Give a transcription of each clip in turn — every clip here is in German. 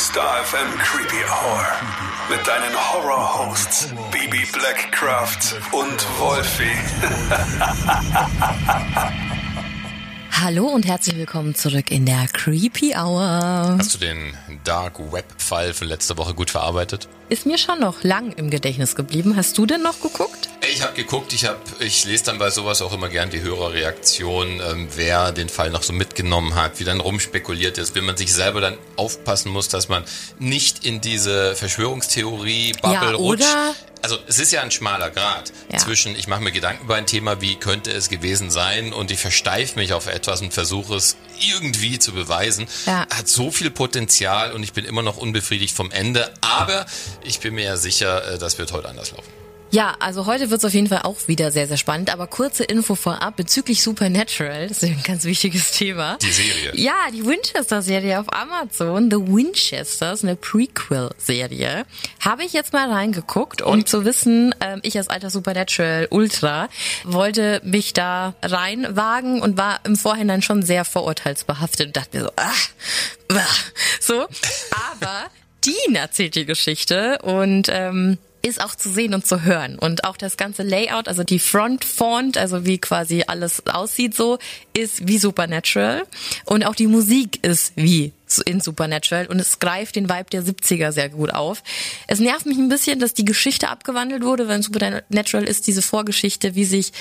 Star FM Creepy Hour. Mit deinen Horror-Hosts Baby Blackcraft und Wolfie. Hallo und herzlich willkommen zurück in der Creepy Hour. Hast du den Dark Web-Fall von letzter Woche gut verarbeitet? Ist mir schon noch lang im Gedächtnis geblieben. Hast du denn noch geguckt? Ich habe geguckt, ich, hab, ich lese dann bei sowas auch immer gern die Hörerreaktion, ähm, wer den Fall noch so mitgenommen hat, wie dann rumspekuliert ist, wenn man sich selber dann aufpassen muss, dass man nicht in diese Verschwörungstheorie-Bubble Ja, rutscht. oder- Also es ist ja ein schmaler Grad Ja. zwischen, ich mache mir Gedanken über ein Thema, wie könnte es gewesen sein und ich versteife mich auf etwas und versuche es irgendwie zu beweisen. Ja. Hat so viel Potenzial und ich bin immer noch unbefriedigt vom Ende, aber ich bin mir ja sicher, äh, das wird heute anders laufen. Ja, also heute wird's auf jeden Fall auch wieder sehr, sehr spannend. Aber kurze Info vorab bezüglich Supernatural. Das ist ein ganz wichtiges Thema. Die Serie. Ja, die Winchester-Serie auf Amazon. The Winchesters, eine Prequel-Serie. Habe ich jetzt mal reingeguckt, um Und? zu wissen, ähm, ich als alter Supernatural-Ultra wollte mich da reinwagen und war im Vorhinein schon sehr vorurteilsbehaftet und dachte mir so, ah, so. Aber Dean erzählt die Geschichte und ähm, ist auch zu sehen und zu hören. Und auch das ganze Layout, also die Front-Font, also wie quasi alles aussieht so, ist wie Supernatural. Und auch die Musik ist wie in Supernatural und es greift den Vibe der 70er sehr gut auf. Es nervt mich ein bisschen, dass die Geschichte abgewandelt wurde, weil in Supernatural ist diese Vorgeschichte, wie sich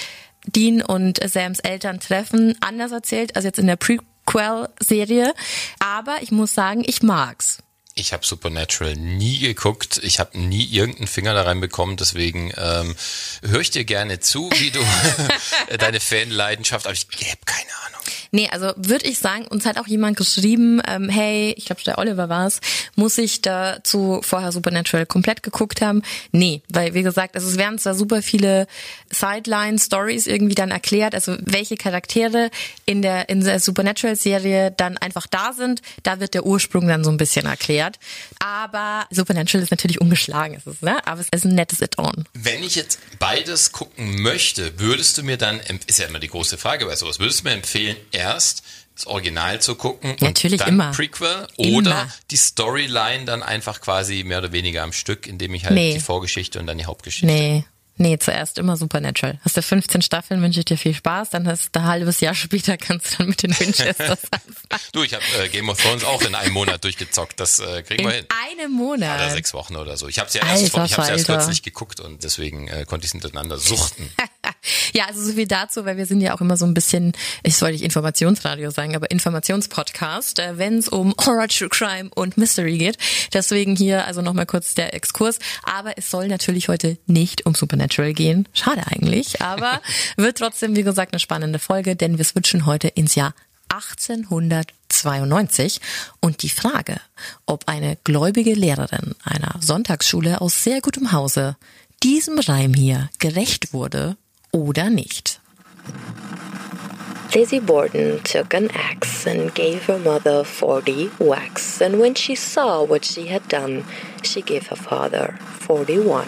Dean und Sams Eltern treffen, anders erzählt als jetzt in der Prequel-Serie. Aber ich muss sagen, ich mag's. Ich habe Supernatural nie geguckt. Ich habe nie irgendeinen Finger da reinbekommen. Deswegen ähm, höre ich dir gerne zu, wie du deine Fanleidenschaft, aber ich habe keine Ahnung. Nee, also würde ich sagen, uns hat auch jemand geschrieben, ähm, hey, ich glaube, der Oliver war es, muss ich dazu vorher Supernatural komplett geguckt haben? Nee, weil wie gesagt, also es werden zwar super viele Sideline-Stories irgendwie dann erklärt, also welche Charaktere in der, in der Supernatural-Serie dann einfach da sind, da wird der Ursprung dann so ein bisschen erklärt. Aber Supernatural ist natürlich ungeschlagen, ist es, ne? aber es ist ein nettes Add-on. Wenn ich jetzt beides gucken möchte, würdest du mir dann, ist ja immer die große Frage bei sowas, würdest du mir empfehlen, erst das Original zu gucken und Natürlich dann immer. Prequel Immer. oder die Storyline dann einfach quasi mehr oder weniger am Stück, indem ich halt Nee. die Vorgeschichte und dann die Hauptgeschichte. Nee. Nee, zuerst immer Supernatural. Hast du 15 Staffeln, wünsche ich dir viel Spaß. Dann hast du ein halbes Jahr später kannst du dann mit den Winchesters anfangen. Du, ich habe äh, Game of Thrones auch in einem Monat durchgezockt. Das äh, kriegen wir hin. In einem Monat. Oder sechs Wochen oder so. Ich habe es ja erst, Alter ich hab's ja erst kürzlich geguckt und deswegen äh, konnte ich es hintereinander suchten. Ja, also so viel dazu, weil wir sind ja auch immer so ein bisschen, ich wollte nicht Informationsradio sagen, aber Informationspodcast, äh, wenn es um Horror, True Crime und Mystery geht. Deswegen hier also nochmal kurz der Exkurs. Aber es soll natürlich heute nicht um Supernatural gehen. Schade eigentlich, aber wird trotzdem, wie gesagt, eine spannende Folge, denn wir switchen heute ins Jahr 1892 und die Frage, ob eine gläubige Lehrerin einer Sonntagsschule aus sehr gutem Hause diesem Reim hier gerecht wurde oder nicht. Lizzie Borden took an axe and gave her mother forty whacks, and when she saw what she had done, she gave her father forty-one.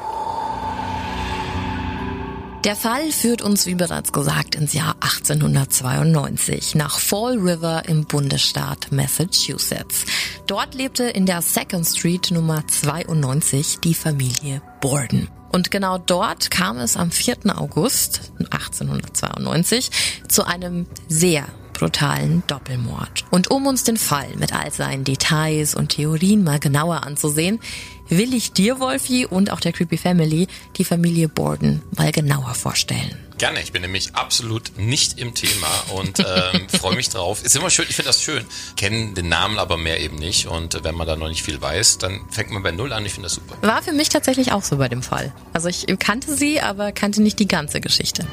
Der Fall führt uns, wie bereits gesagt, ins Jahr 1892 nach Fall River im Bundesstaat Massachusetts. Dort lebte in der Second Street Nummer 92 die Familie Borden. Und genau dort kam es am 4. August 1892 zu einem sehr brutalen Doppelmord. Und um uns den Fall mit all seinen Details und Theorien mal genauer anzusehen, will ich dir, Wolfi, und auch der Creepy Family die Familie Borden mal genauer vorstellen. Gerne, ich bin nämlich absolut nicht im Thema und ähm, freue mich drauf. Ist immer schön, ich finde das schön. Kennen den Namen aber mehr eben nicht und äh, wenn man da noch nicht viel weiß, dann fängt man bei Null an. Ich finde das super. War für mich tatsächlich auch so bei dem Fall. Also ich kannte sie, aber kannte nicht die ganze Geschichte.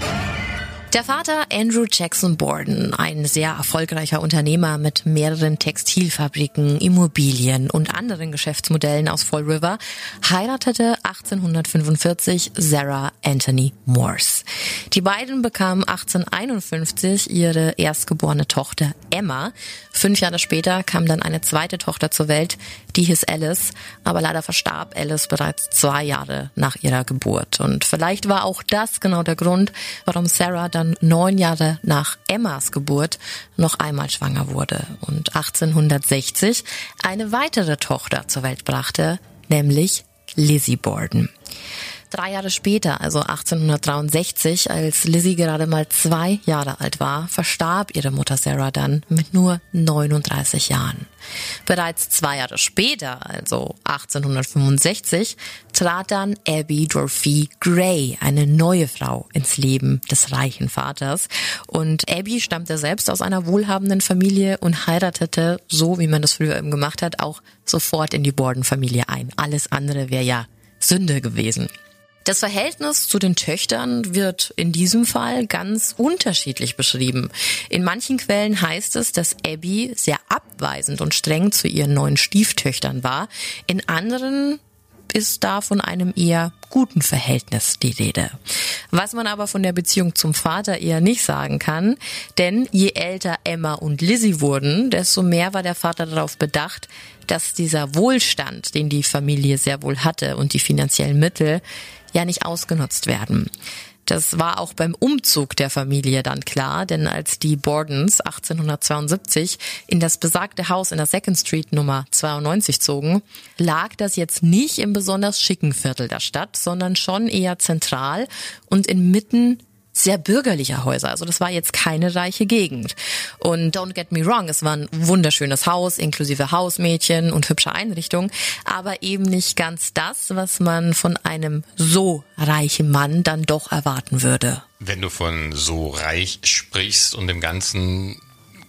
Der Vater Andrew Jackson Borden, ein sehr erfolgreicher Unternehmer mit mehreren Textilfabriken, Immobilien und anderen Geschäftsmodellen aus Fall River, heiratete 1845 Sarah Anthony Morse. Die beiden bekamen 1851 ihre erstgeborene Tochter Emma. Fünf Jahre später kam dann eine zweite Tochter zur Welt, die hieß Alice, aber leider verstarb Alice bereits zwei Jahre nach ihrer Geburt. Und vielleicht war auch das genau der Grund, warum Sarah dann neun Jahre nach Emmas Geburt noch einmal schwanger wurde und 1860 eine weitere Tochter zur Welt brachte, nämlich Lizzie Borden. Drei Jahre später, also 1863, als Lizzie gerade mal zwei Jahre alt war, verstarb ihre Mutter Sarah dann mit nur 39 Jahren. Bereits zwei Jahre später, also 1865, trat dann Abby Dorothy Gray, eine neue Frau, ins Leben des reichen Vaters. Und Abby stammte selbst aus einer wohlhabenden Familie und heiratete, so wie man das früher eben gemacht hat, auch sofort in die Borden-Familie ein. Alles andere wäre ja Sünde gewesen. Das Verhältnis zu den Töchtern wird in diesem Fall ganz unterschiedlich beschrieben. In manchen Quellen heißt es, dass Abby sehr abweisend und streng zu ihren neuen Stieftöchtern war. In anderen ist da von einem eher guten Verhältnis die Rede. Was man aber von der Beziehung zum Vater eher nicht sagen kann, denn je älter Emma und Lizzie wurden, desto mehr war der Vater darauf bedacht, dass dieser Wohlstand, den die Familie sehr wohl hatte und die finanziellen Mittel, ja nicht ausgenutzt werden. Das war auch beim Umzug der Familie dann klar, denn als die Bordens 1872 in das besagte Haus in der Second Street Nummer 92 zogen, lag das jetzt nicht im besonders schicken Viertel der Stadt, sondern schon eher zentral und inmitten sehr bürgerlicher Häuser. Also das war jetzt keine reiche Gegend. Und don't get me wrong, es war ein wunderschönes Haus, inklusive Hausmädchen und hübsche Einrichtung, aber eben nicht ganz das, was man von einem so reichen Mann dann doch erwarten würde. Wenn du von so reich sprichst und dem Ganzen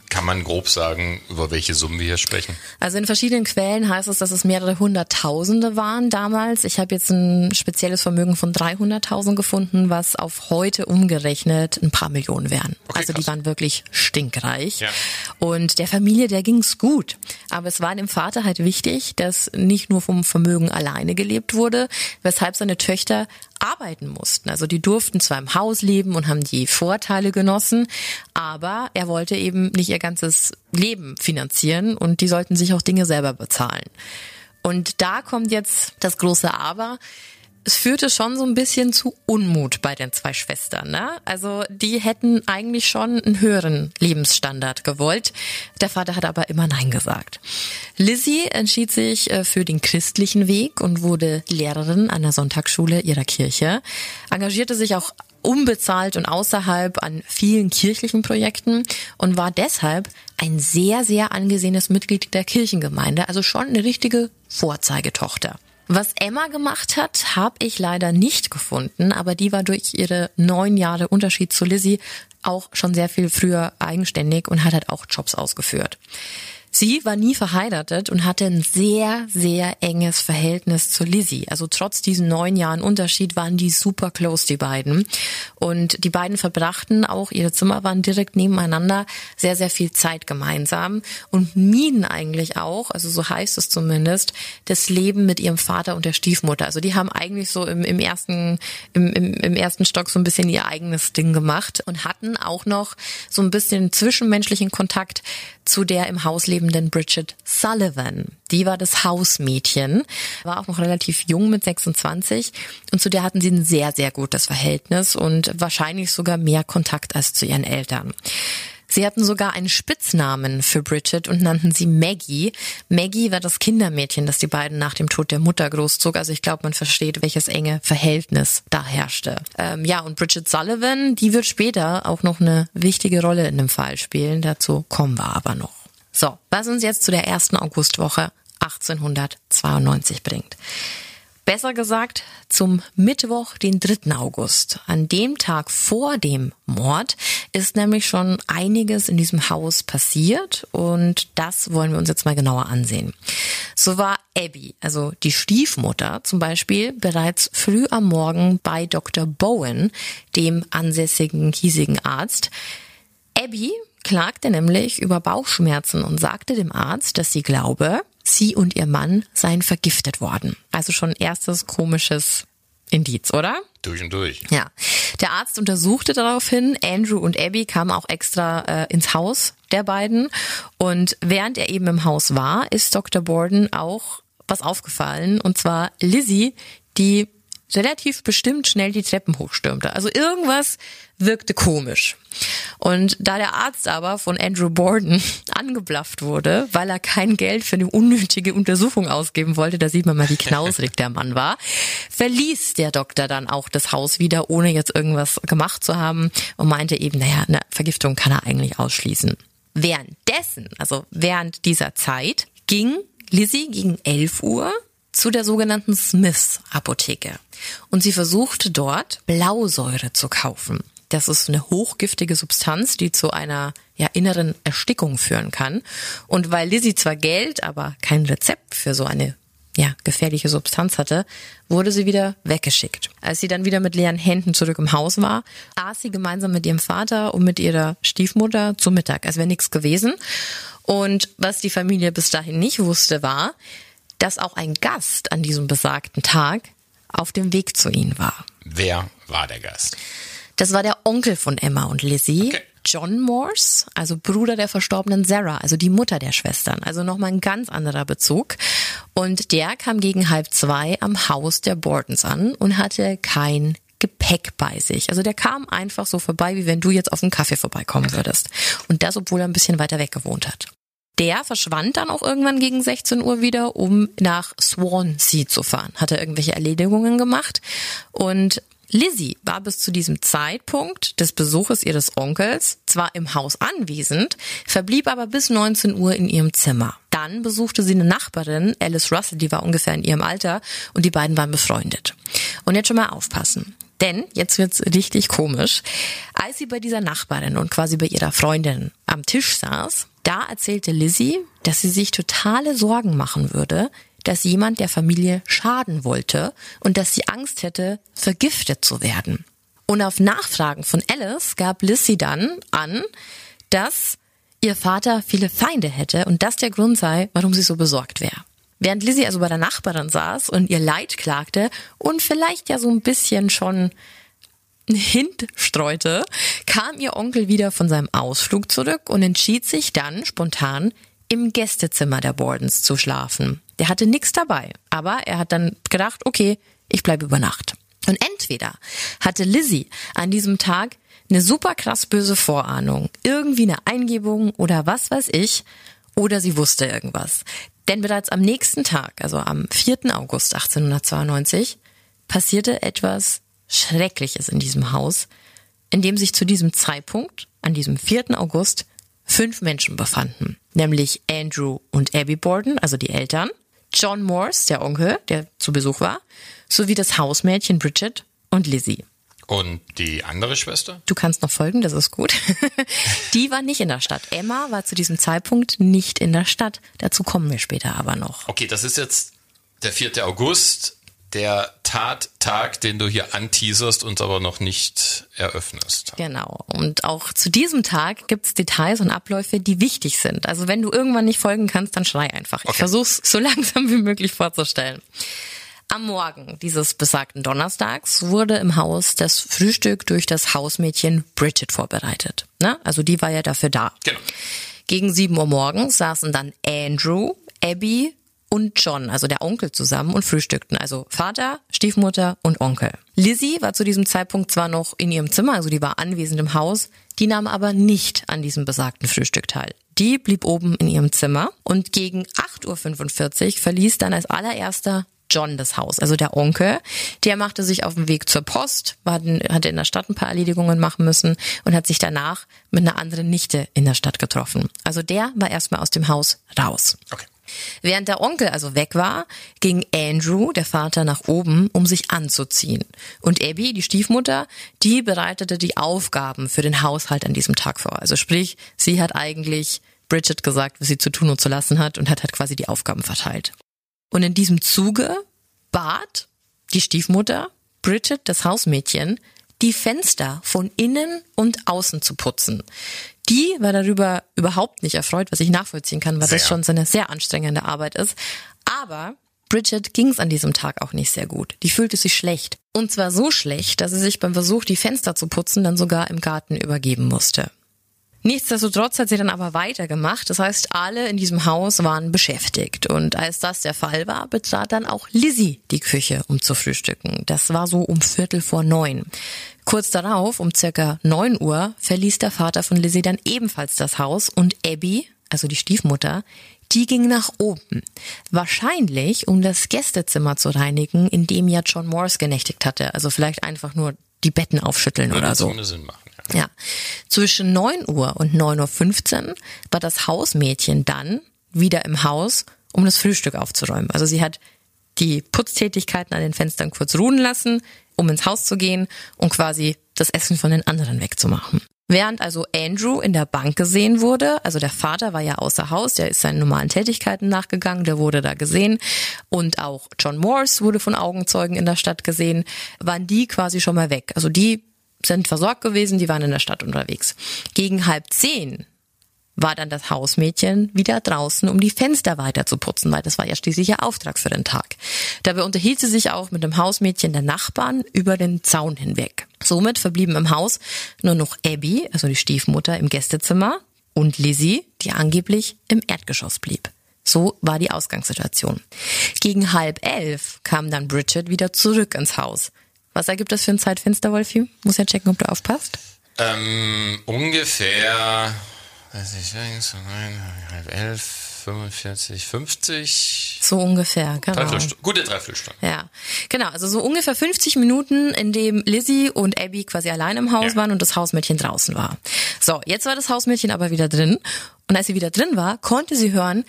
kann man grob sagen, über welche Summen wir hier sprechen? Also in verschiedenen Quellen heißt es, dass es mehrere Hunderttausende waren damals. Ich habe jetzt ein spezielles Vermögen von 300.000 gefunden, was auf heute umgerechnet ein paar Millionen wären. Okay, also die waren wirklich stinkreich. Ja. Und der Familie, der ging's gut. Aber es war dem Vater halt wichtig, dass nicht nur vom Vermögen alleine gelebt wurde, weshalb seine Töchter arbeiten mussten. Also die durften zwar im Haus leben und haben die Vorteile genossen, aber er wollte eben nicht ihr ganzes Leben finanzieren und die sollten sich auch Dinge selber bezahlen. Und da kommt jetzt das große Aber es führte schon so ein bisschen zu Unmut bei den zwei Schwestern. Ne? Also die hätten eigentlich schon einen höheren Lebensstandard gewollt. Der Vater hat aber immer Nein gesagt. Lizzie entschied sich äh, für den christlichen Weg und wurde Lehrerin an der Sonntagsschule ihrer Kirche, engagierte sich auch unbezahlt und außerhalb an vielen kirchlichen Projekten und war deshalb ein sehr, sehr angesehenes Mitglied der Kirchengemeinde, also schon eine richtige Vorzeigetochter. Was Emma gemacht hat, habe ich leider nicht gefunden, aber die war durch ihre neun Jahre Unterschied zu Lizzie auch schon sehr viel früher eigenständig und hat halt auch Jobs ausgeführt. Sie war nie verheiratet und hatte ein sehr, sehr enges Verhältnis zu Lizzie. Also trotz diesen neun Jahren Unterschied waren die super close, die beiden. Und die beiden verbrachten auch, ihre Zimmer waren direkt nebeneinander, sehr, sehr viel Zeit gemeinsam und mieden eigentlich auch, also so heißt es zumindest, das Leben mit ihrem Vater und der Stiefmutter. Also die haben eigentlich so im, im ersten, im, im, im ersten Stock so ein bisschen ihr eigenes Ding gemacht und hatten auch noch so ein bisschen zwischenmenschlichen Kontakt zu der im Haus lebenden Bridget Sullivan. Die war das Hausmädchen, war auch noch relativ jung mit 26 und zu der hatten sie ein sehr, sehr gutes Verhältnis und wahrscheinlich sogar mehr Kontakt als zu ihren Eltern. Sie hatten sogar einen Spitznamen für Bridget und nannten sie Maggie. Maggie war das Kindermädchen, das die beiden nach dem Tod der Mutter großzog. Also ich glaube, man versteht, welches enge Verhältnis da herrschte. Ähm, ja, und Bridget Sullivan, die wird später auch noch eine wichtige Rolle in dem Fall spielen. Dazu kommen wir aber noch. So, was uns jetzt zu der ersten Augustwoche 1892 bringt. Besser gesagt, zum Mittwoch, den 3. August. An dem Tag vor dem Mord ist nämlich schon einiges in diesem Haus passiert und das wollen wir uns jetzt mal genauer ansehen. So war Abby, also die Stiefmutter zum Beispiel, bereits früh am Morgen bei Dr. Bowen, dem ansässigen hiesigen Arzt. Abby klagte nämlich über Bauchschmerzen und sagte dem Arzt, dass sie glaube, sie und ihr Mann seien vergiftet worden. Also schon erstes komisches Indiz, oder? Durch und durch. Ja. Der Arzt untersuchte daraufhin. Andrew und Abby kamen auch extra äh, ins Haus der beiden. Und während er eben im Haus war, ist Dr. Borden auch was aufgefallen. Und zwar Lizzie, die relativ bestimmt schnell die Treppen hochstürmte. Also irgendwas wirkte komisch. Und da der Arzt aber von Andrew Borden angeblafft wurde, weil er kein Geld für eine unnötige Untersuchung ausgeben wollte, da sieht man mal, wie knausrig der Mann war, verließ der Doktor dann auch das Haus wieder, ohne jetzt irgendwas gemacht zu haben und meinte eben, naja, eine Vergiftung kann er eigentlich ausschließen. Währenddessen, also während dieser Zeit, ging Lizzie gegen 11 Uhr zu der sogenannten Smiths Apotheke. Und sie versuchte dort Blausäure zu kaufen. Das ist eine hochgiftige Substanz, die zu einer ja, inneren Erstickung führen kann. Und weil Lizzie zwar Geld, aber kein Rezept für so eine ja, gefährliche Substanz hatte, wurde sie wieder weggeschickt. Als sie dann wieder mit leeren Händen zurück im Haus war, aß sie gemeinsam mit ihrem Vater und mit ihrer Stiefmutter zu Mittag. Es wäre nichts gewesen. Und was die Familie bis dahin nicht wusste, war, dass auch ein Gast an diesem besagten Tag auf dem Weg zu ihnen war. Wer war der Gast? Das war der Onkel von Emma und Lizzie. Okay. John Morse, also Bruder der verstorbenen Sarah, also die Mutter der Schwestern. Also nochmal ein ganz anderer Bezug. Und der kam gegen halb zwei am Haus der Bordens an und hatte kein Gepäck bei sich. Also der kam einfach so vorbei, wie wenn du jetzt auf einen Kaffee vorbeikommen würdest. Und das, obwohl er ein bisschen weiter weg gewohnt hat. Der verschwand dann auch irgendwann gegen 16 Uhr wieder, um nach Swansea zu fahren. Hat er irgendwelche Erledigungen gemacht. Und Lizzie war bis zu diesem Zeitpunkt des Besuches ihres Onkels zwar im Haus anwesend, verblieb aber bis 19 Uhr in ihrem Zimmer. Dann besuchte sie eine Nachbarin, Alice Russell, die war ungefähr in ihrem Alter und die beiden waren befreundet. Und jetzt schon mal aufpassen. Denn jetzt wird's richtig komisch. Als sie bei dieser Nachbarin und quasi bei ihrer Freundin am Tisch saß, da erzählte Lizzie, dass sie sich totale Sorgen machen würde, dass jemand der Familie schaden wollte und dass sie Angst hätte, vergiftet zu werden. Und auf Nachfragen von Alice gab Lizzie dann an, dass ihr Vater viele Feinde hätte und das der Grund sei, warum sie so besorgt wäre. Während Lizzie also bei der Nachbarin saß und ihr Leid klagte und vielleicht ja so ein bisschen schon Hint streute, kam ihr Onkel wieder von seinem Ausflug zurück und entschied sich dann spontan im Gästezimmer der Bordens zu schlafen. Der hatte nichts dabei, aber er hat dann gedacht, okay, ich bleibe über Nacht. Und entweder hatte Lizzie an diesem Tag eine super krass böse Vorahnung, irgendwie eine Eingebung oder was weiß ich, oder sie wusste irgendwas. Denn bereits am nächsten Tag, also am 4. August 1892, passierte etwas Schreckliches in diesem Haus, in dem sich zu diesem Zeitpunkt, an diesem 4. August, fünf Menschen befanden. Nämlich Andrew und Abby Borden, also die Eltern, John Morse, der Onkel, der zu Besuch war, sowie das Hausmädchen Bridget und Lizzie. Und die andere Schwester? Du kannst noch folgen, das ist gut. Die war nicht in der Stadt. Emma war zu diesem Zeitpunkt nicht in der Stadt. Dazu kommen wir später aber noch. Okay, das ist jetzt der 4. August, der Tattag, den du hier anteaserst und aber noch nicht eröffnest. Genau. Und auch zu diesem Tag gibt's Details und Abläufe, die wichtig sind. Also wenn du irgendwann nicht folgen kannst, dann schrei einfach. Ich Okay. versuch's so langsam wie möglich vorzustellen. Am Morgen dieses besagten Donnerstags wurde im Haus das Frühstück durch das Hausmädchen Bridget vorbereitet. Ne? Also die war ja dafür da. Genau. Gegen 7 Uhr morgens saßen dann Andrew, Abby und John, also der Onkel zusammen und frühstückten. Also Vater, Stiefmutter und Onkel. Lizzie war zu diesem Zeitpunkt zwar noch in ihrem Zimmer, also die war anwesend im Haus, die nahm aber nicht an diesem besagten Frühstück teil. Die blieb oben in ihrem Zimmer und gegen 8.45 Uhr verließ dann als allererster John das Haus, also der Onkel. Der machte sich auf den Weg zur Post, hatte in der Stadt ein paar Erledigungen machen müssen und hat sich danach mit einer anderen Nichte in der Stadt getroffen. Also der war erstmal aus dem Haus raus. Okay. Während der Onkel also weg war, ging Andrew, der Vater, nach oben, um sich anzuziehen. Und Abby, die Stiefmutter, die bereitete die Aufgaben für den Haushalt an diesem Tag vor. Also sprich, sie hat eigentlich Bridget gesagt, was sie zu tun und zu lassen hat und hat halt quasi die Aufgaben verteilt. Und in diesem Zuge bat die Stiefmutter Bridget, das Hausmädchen, die Fenster von innen und außen zu putzen. Die war darüber überhaupt nicht erfreut, was ich nachvollziehen kann, weil sehr. das schon so eine sehr anstrengende Arbeit ist. Aber Bridget ging es an diesem Tag auch nicht sehr gut. Die fühlte sich schlecht. Und zwar so schlecht, dass sie sich beim Versuch, die Fenster zu putzen, dann sogar im Garten übergeben musste. Nichtsdestotrotz hat sie dann aber weitergemacht. Das heißt, alle in diesem Haus waren beschäftigt. Und als das der Fall war, betrat dann auch Lizzie die Küche, um zu frühstücken. Das war so um Viertel vor neun. Kurz darauf, um circa neun Uhr, verließ der Vater von Lizzie dann ebenfalls das Haus und Abby, also die Stiefmutter, die ging nach oben. Wahrscheinlich, um das Gästezimmer zu reinigen, in dem ja John Morse genächtigt hatte. Also vielleicht einfach nur die Betten aufschütteln Würde oder so. Ohne Sinn machen. Ja. Zwischen 9 Uhr und 9.15 Uhr war das Hausmädchen dann wieder im Haus, um das Frühstück aufzuräumen. Also sie hat die Putztätigkeiten an den Fenstern kurz ruhen lassen, um ins Haus zu gehen und quasi das Essen von den anderen wegzumachen. Während also Andrew in der Bank gesehen wurde, also der Vater war ja außer Haus, der ist seinen normalen Tätigkeiten nachgegangen, der wurde da gesehen und auch John Morse wurde von Augenzeugen in der Stadt gesehen, waren die quasi schon mal weg. Also die sind versorgt gewesen, die waren in der Stadt unterwegs. Gegen halb zehn war dann das Hausmädchen wieder draußen, um die Fenster weiter zu putzen, weil das war ja schließlich ihr Auftrag für den Tag. Dabei unterhielt sie sich auch mit dem Hausmädchen der Nachbarn über den Zaun hinweg. Somit verblieben im Haus nur noch Abby, also die Stiefmutter, im Gästezimmer und Lizzie, die angeblich im Erdgeschoss blieb. So war die Ausgangssituation. Gegen halb elf kam dann Bridget wieder zurück ins Haus. Was ergibt das für ein Zeitfenster, Wolfi? Muss ja checken, ob du aufpasst. Ähm, ungefähr, weiß ich, halb elf, 45, 50. So ungefähr, genau. Dreiviertelstunde, gute Dreiviertelstunde. Ja, genau. Also so ungefähr 50 Minuten, in dem Lizzie und Abby quasi allein im Haus ja. waren und das Hausmädchen draußen war. So, jetzt war das Hausmädchen aber wieder drin. Und als sie wieder drin war, konnte sie hören,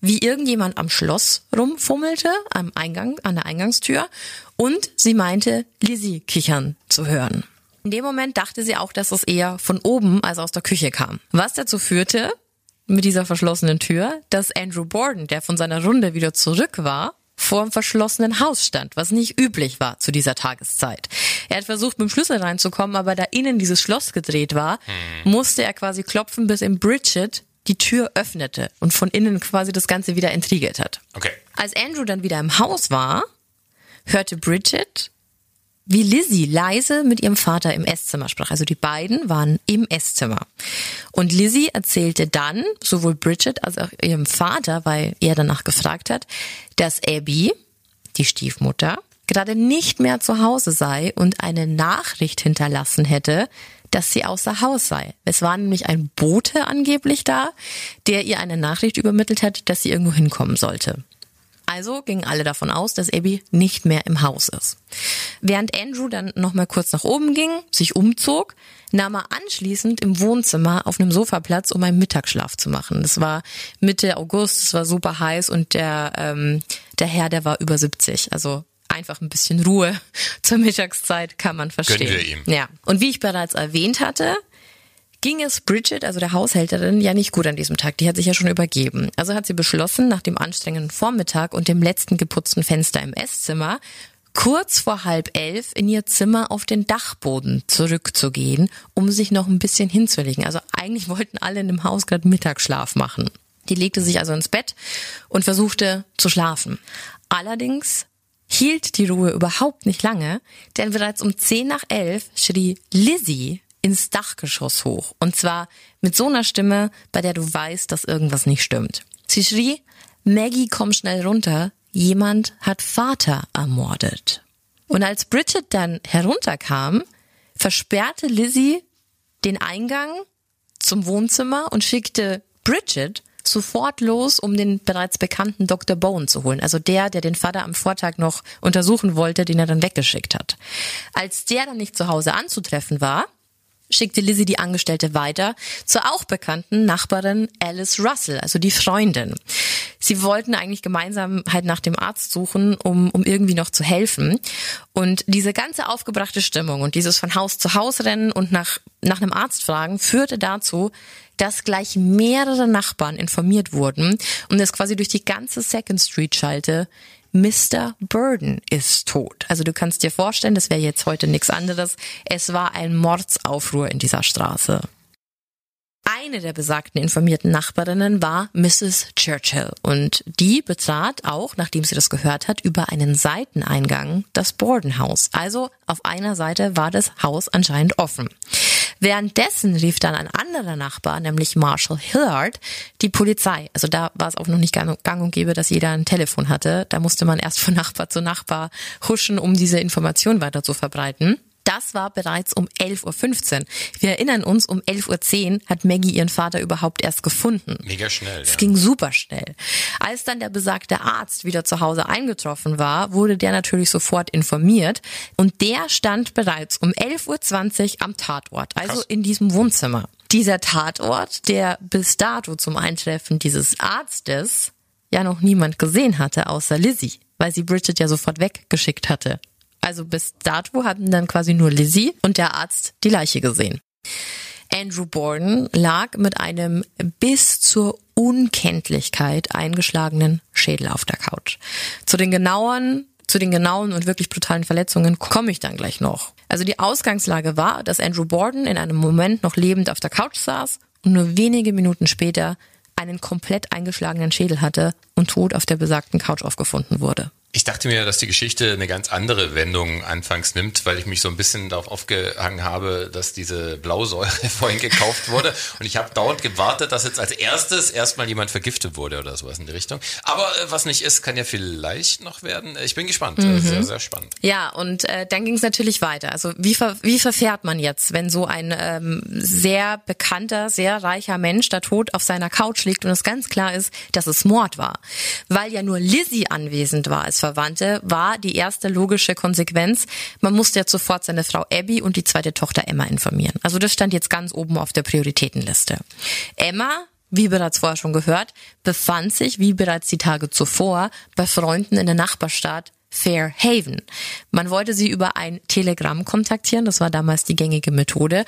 wie irgendjemand am Schloss rumfummelte, am Eingang, an der Eingangstür und sie meinte, Lizzie kichern zu hören. In dem Moment dachte sie auch, dass es eher von oben als aus der Küche kam. Was dazu führte, mit dieser verschlossenen Tür, dass Andrew Borden, der von seiner Runde wieder zurück war, vor dem verschlossenen Haus stand, was nicht üblich war zu dieser Tageszeit. Er hat versucht, mit dem Schlüssel reinzukommen, aber da innen dieses Schloss gedreht war, hm. musste er quasi klopfen, bis ihm Bridget die Tür öffnete und von innen quasi das Ganze wieder entriegelt hat. Okay. Als Andrew dann wieder im Haus war, hörte Bridget, wie Lizzie leise mit ihrem Vater im Esszimmer sprach. Also die beiden waren im Esszimmer. Und Lizzie erzählte dann, sowohl Bridget als auch ihrem Vater, weil er danach gefragt hat, dass Abby, die Stiefmutter, gerade nicht mehr zu Hause sei und eine Nachricht hinterlassen hätte, dass sie außer Haus sei. Es war nämlich ein Bote angeblich da, der ihr eine Nachricht übermittelt hat, dass sie irgendwo hinkommen sollte. Also gingen alle davon aus, dass Abby nicht mehr im Haus ist. Während Andrew dann nochmal kurz nach oben ging, sich umzog, nahm er anschließend im Wohnzimmer auf einem Sofa Platz, um einen Mittagsschlaf zu machen. Das war Mitte August, es war super heiß und der, ähm, der Herr, der war über 70. Also einfach ein bisschen Ruhe zur Mittagszeit kann man verstehen. Gönnen wir ihm. Ja. Und wie ich bereits erwähnt hatte, ging es Bridget, also der Haushälterin, ja nicht gut an diesem Tag. Die hat sich ja schon übergeben. Also hat sie beschlossen, nach dem anstrengenden Vormittag und dem letzten geputzten Fenster im Esszimmer, kurz vor halb elf in ihr Zimmer auf den Dachboden zurückzugehen, um sich noch ein bisschen hinzulegen. Also eigentlich wollten alle in dem Haus gerade Mittagsschlaf machen. Die legte sich also ins Bett und versuchte zu schlafen. Allerdings hielt die Ruhe überhaupt nicht lange, denn bereits um zehn nach elf schrie Lizzie ins Dachgeschoss hoch. Und zwar mit so einer Stimme, bei der du weißt, dass irgendwas nicht stimmt. Sie schrie, Maggie, komm schnell runter, jemand hat Vater ermordet. Und als Bridget dann herunterkam, versperrte Lizzie den Eingang zum Wohnzimmer und schickte Bridget sofort los, um den bereits bekannten Dr. Bowen zu holen. Also der, der den Vater am Vortag noch untersuchen wollte, den er dann weggeschickt hat. Als der dann nicht zu Hause anzutreffen war, schickte Lizzie die Angestellte weiter zur auch bekannten Nachbarin Alice Russell, also die Freundin. Sie wollten eigentlich gemeinsam halt nach dem Arzt suchen, um, um irgendwie noch zu helfen. Und diese ganze aufgebrachte Stimmung und dieses von Haus zu Haus rennen und nach, nach einem Arzt fragen führte dazu, dass gleich mehrere Nachbarn informiert wurden und es quasi durch die ganze Second Street schallte, Mr. Burden ist tot. Also du kannst dir vorstellen, das wäre jetzt heute nichts anderes. Es war ein Mordsaufruhr in dieser Straße. Eine der besagten informierten Nachbarinnen war Mrs. Churchill und die betrat auch, nachdem sie das gehört hat, über einen Seiteneingang das Borden House. Also auf einer Seite war das Haus anscheinend offen. Währenddessen rief dann ein anderer Nachbar, nämlich Marshall Hillard, die Polizei. Also da war es auch noch nicht gang und gäbe, dass jeder ein Telefon hatte. Da musste man erst von Nachbar zu Nachbar huschen, um diese Information weiter zu verbreiten. Das war bereits um 11.15 Uhr. Wir erinnern uns, um 11.10 Uhr hat Maggie ihren Vater überhaupt erst gefunden. Mega schnell. Es ja. ging super schnell. Als dann der besagte Arzt wieder zu Hause eingetroffen war, wurde der natürlich sofort informiert und der stand bereits um 11.20 Uhr am Tatort, also Krass. in diesem Wohnzimmer. Dieser Tatort, der bis dato zum Eintreffen dieses Arztes ja noch niemand gesehen hatte, außer Lizzie, weil sie Bridget ja sofort weggeschickt hatte. Also bis dato hatten dann quasi nur Lizzie und der Arzt die Leiche gesehen. Andrew Borden lag mit einem bis zur Unkenntlichkeit eingeschlagenen Schädel auf der Couch. Zu den genauen zu den genauen und wirklich brutalen Verletzungen komme ich dann gleich noch. Also die Ausgangslage war, dass Andrew Borden in einem Moment noch lebend auf der Couch saß und nur wenige Minuten später einen komplett eingeschlagenen Schädel hatte und tot auf der besagten Couch aufgefunden wurde. Ich dachte mir, dass die Geschichte eine ganz andere Wendung anfangs nimmt, weil ich mich so ein bisschen darauf aufgehangen habe, dass diese Blausäure vorhin gekauft wurde. Und ich habe dauernd gewartet, dass jetzt als erstes erstmal jemand vergiftet wurde oder sowas in die Richtung. Aber äh, was nicht ist, kann ja vielleicht noch werden. Ich bin gespannt. Mhm. Sehr, sehr spannend. Ja, und äh, dann ging es natürlich weiter. Also wie, ver wie verfährt man jetzt, wenn so ein ähm, sehr bekannter, sehr reicher Mensch da tot auf seiner Couch liegt und es ganz klar ist, dass es Mord war? Weil ja nur Lizzie anwesend war als Verwandte, war die erste logische Konsequenz, man musste jetzt sofort seine Frau Abby und die zweite Tochter Emma informieren. Also das stand jetzt ganz oben auf der Prioritätenliste. Emma wie bereits vorher schon gehört, befand sich, wie bereits die Tage zuvor, bei Freunden in der Nachbarstadt Fair Haven. Man wollte sie über ein Telegramm kontaktieren, das war damals die gängige Methode,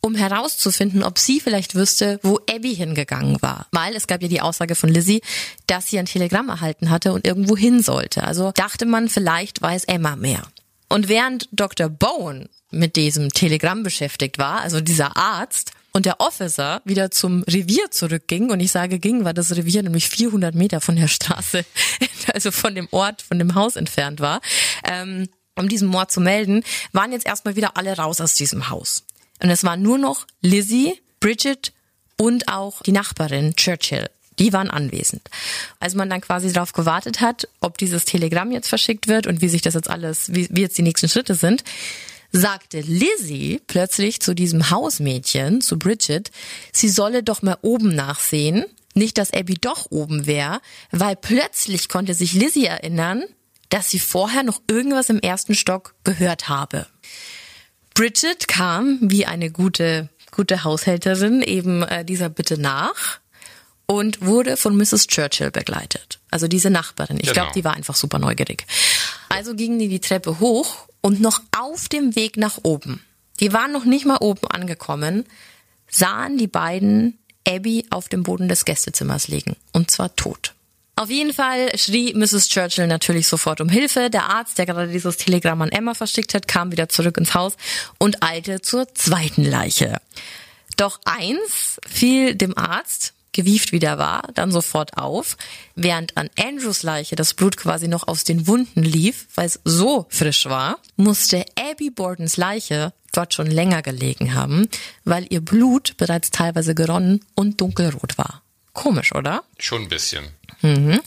um herauszufinden, ob sie vielleicht wüsste, wo Abby hingegangen war. Weil es gab ja die Aussage von Lizzie, dass sie ein Telegramm erhalten hatte und irgendwo hin sollte. Also dachte man, vielleicht weiß Emma mehr. Und während Dr. Bowen mit diesem Telegramm beschäftigt war, also dieser Arzt, und der Officer wieder zum Revier zurückging, und ich sage ging, weil das Revier nämlich 400 Meter von der Straße, also von dem Ort, von dem Haus entfernt war, ähm, um diesen Mord zu melden, waren jetzt erstmal wieder alle raus aus diesem Haus. Und es waren nur noch Lizzie, Bridget und auch die Nachbarin Churchill. Die waren anwesend. Als man dann quasi darauf gewartet hat, ob dieses Telegramm jetzt verschickt wird und wie sich das jetzt alles, wie, wie jetzt die nächsten Schritte sind, sagte Lizzie plötzlich zu diesem Hausmädchen, zu Bridget, sie solle doch mal oben nachsehen. Nicht, dass Abby doch oben wäre, weil plötzlich konnte sich Lizzie erinnern, dass sie vorher noch irgendwas im ersten Stock gehört habe. Bridget kam wie eine gute, gute Haushälterin eben äh, dieser Bitte nach und wurde von Mrs. Churchill begleitet. Also diese Nachbarin. Ich genau. glaube, die war einfach super neugierig. Also gingen die die Treppe hoch und noch auf dem Weg nach oben. Die waren noch nicht mal oben angekommen, sahen die beiden Abby auf dem Boden des Gästezimmers liegen. Und zwar tot. Auf jeden Fall schrie Mrs. Churchill natürlich sofort um Hilfe. Der Arzt, der gerade dieses Telegramm an Emma verschickt hat, kam wieder zurück ins Haus und eilte zur zweiten Leiche. Doch eins fiel dem Arzt, gewieft wieder war, dann sofort auf, während an Andrews Leiche das Blut quasi noch aus den Wunden lief, weil es so frisch war, musste Abby Bordens Leiche dort schon länger gelegen haben, weil ihr Blut bereits teilweise geronnen und dunkelrot war. Komisch, oder? Schon ein bisschen. Mhm.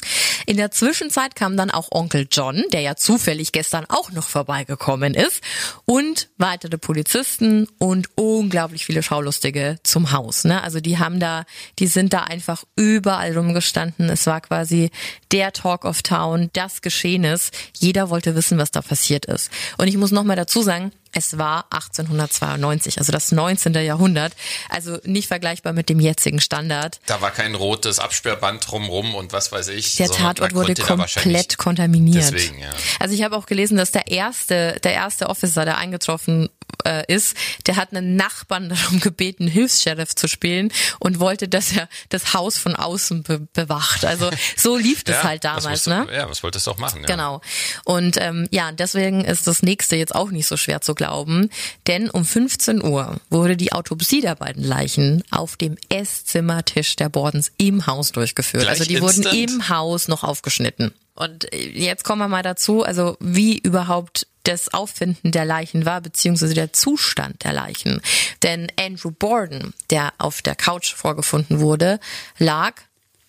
In der Zwischenzeit kam dann auch Onkel John, der ja zufällig gestern auch noch vorbeigekommen ist, und weitere Polizisten und unglaublich viele Schaulustige zum Haus. Ne? Also die haben da, die sind da einfach überall rumgestanden. Es war quasi der Talk of Town, das Geschehnis. Jeder wollte wissen, was da passiert ist. Und ich muss noch mal dazu sagen, Es war 1892, also das 19. Jahrhundert. Also nicht vergleichbar mit dem jetzigen Standard. Da war kein rotes Absperrband drumrum und was weiß ich. Der Tatort wurde komplett kontaminiert. Deswegen, ja. Also ich habe auch gelesen, dass der erste, der erste Officer, der eingetroffen äh, ist, der hat einen Nachbarn darum gebeten, Hilfs-Sheriff zu spielen und wollte, dass er das Haus von außen be bewacht. Also so lief das Ja, halt damals, du- ne? Ja, was wolltest du auch machen? Ja. Genau. Und ähm, ja, deswegen ist das nächste jetzt auch nicht so schwer zu glauben, denn um 15 Uhr wurde die Autopsie der beiden Leichen auf dem Esszimmertisch der Bordens im Haus durchgeführt. Gleich also die wurden instant? im Haus noch aufgeschnitten. Und äh, jetzt kommen wir mal dazu, also wie überhaupt das Auffinden der Leichen war, beziehungsweise der Zustand der Leichen. Denn Andrew Borden, der auf der Couch vorgefunden wurde, lag,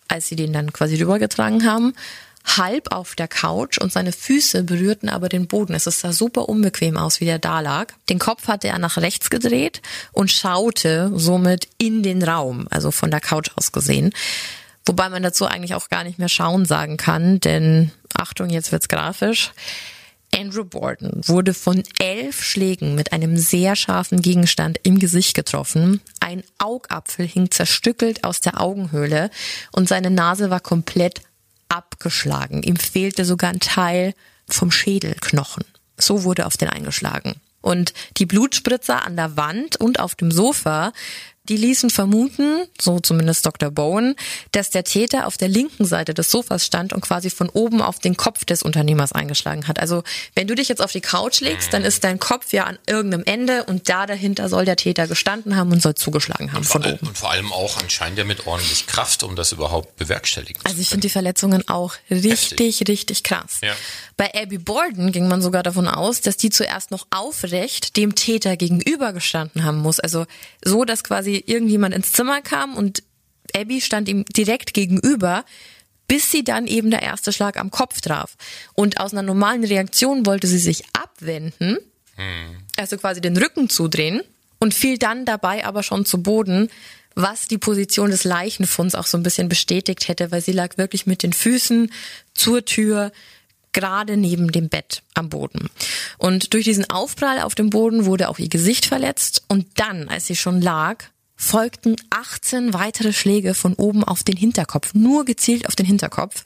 als sie den dann quasi rübergetragen haben, halb auf der Couch und seine Füße berührten aber den Boden. Es sah super unbequem aus, wie der da lag. Den Kopf hatte er nach rechts gedreht und schaute somit in den Raum, also von der Couch aus gesehen. Wobei man dazu eigentlich auch gar nicht mehr schauen sagen kann, denn Achtung, jetzt wird's grafisch. Andrew Borden wurde von elf Schlägen mit einem sehr scharfen Gegenstand im Gesicht getroffen. Ein Augapfel hing zerstückelt aus der Augenhöhle und seine Nase war komplett abgeschlagen. Ihm fehlte sogar ein Teil vom Schädelknochen. So wurde auf den eingeschlagen. Und die Blutspritzer an der Wand und auf dem Sofa, die ließen vermuten, so zumindest Dr. Bowen, dass der Täter auf der linken Seite des Sofas stand und quasi von oben auf den Kopf des Unternehmers eingeschlagen hat. Also wenn du dich jetzt auf die Couch legst, dann ist dein Kopf ja an irgendeinem Ende und da dahinter soll der Täter gestanden haben und soll zugeschlagen haben von oben. Und vor allem auch anscheinend ja mit ordentlich Kraft, um das überhaupt bewerkstelligen zu Also ich finde die Verletzungen auch richtig, richtig krass. Ja. Bei Abby Borden ging man sogar davon aus, dass die zuerst noch aufrecht dem Täter gegenüber gestanden haben muss. Also so, dass quasi irgendjemand ins Zimmer kam und Abby stand ihm direkt gegenüber, bis sie dann eben der erste Schlag am Kopf traf. Und aus einer normalen Reaktion wollte sie sich abwenden, also quasi den Rücken zudrehen und fiel dann dabei aber schon zu Boden, was die Position des Leichenfunds auch so ein bisschen bestätigt hätte, weil sie lag wirklich mit den Füßen zur Tür gerade neben dem Bett am Boden. Und durch diesen Aufprall auf dem Boden wurde auch ihr Gesicht verletzt und dann, als sie schon lag, folgten 18 weitere Schläge von oben auf den Hinterkopf, nur gezielt auf den Hinterkopf.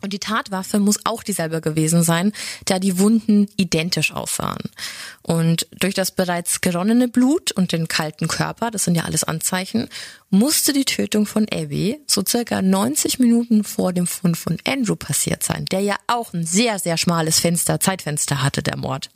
Und die Tatwaffe muss auch dieselbe gewesen sein, da die Wunden identisch aussahen. Und durch das bereits geronnene Blut und den kalten Körper, das sind ja alles Anzeichen, musste die Tötung von Abby so circa 90 Minuten vor dem Fund von Andrew passiert sein, der ja auch ein sehr, sehr schmales Fenster, Zeitfenster hatte, der Mord.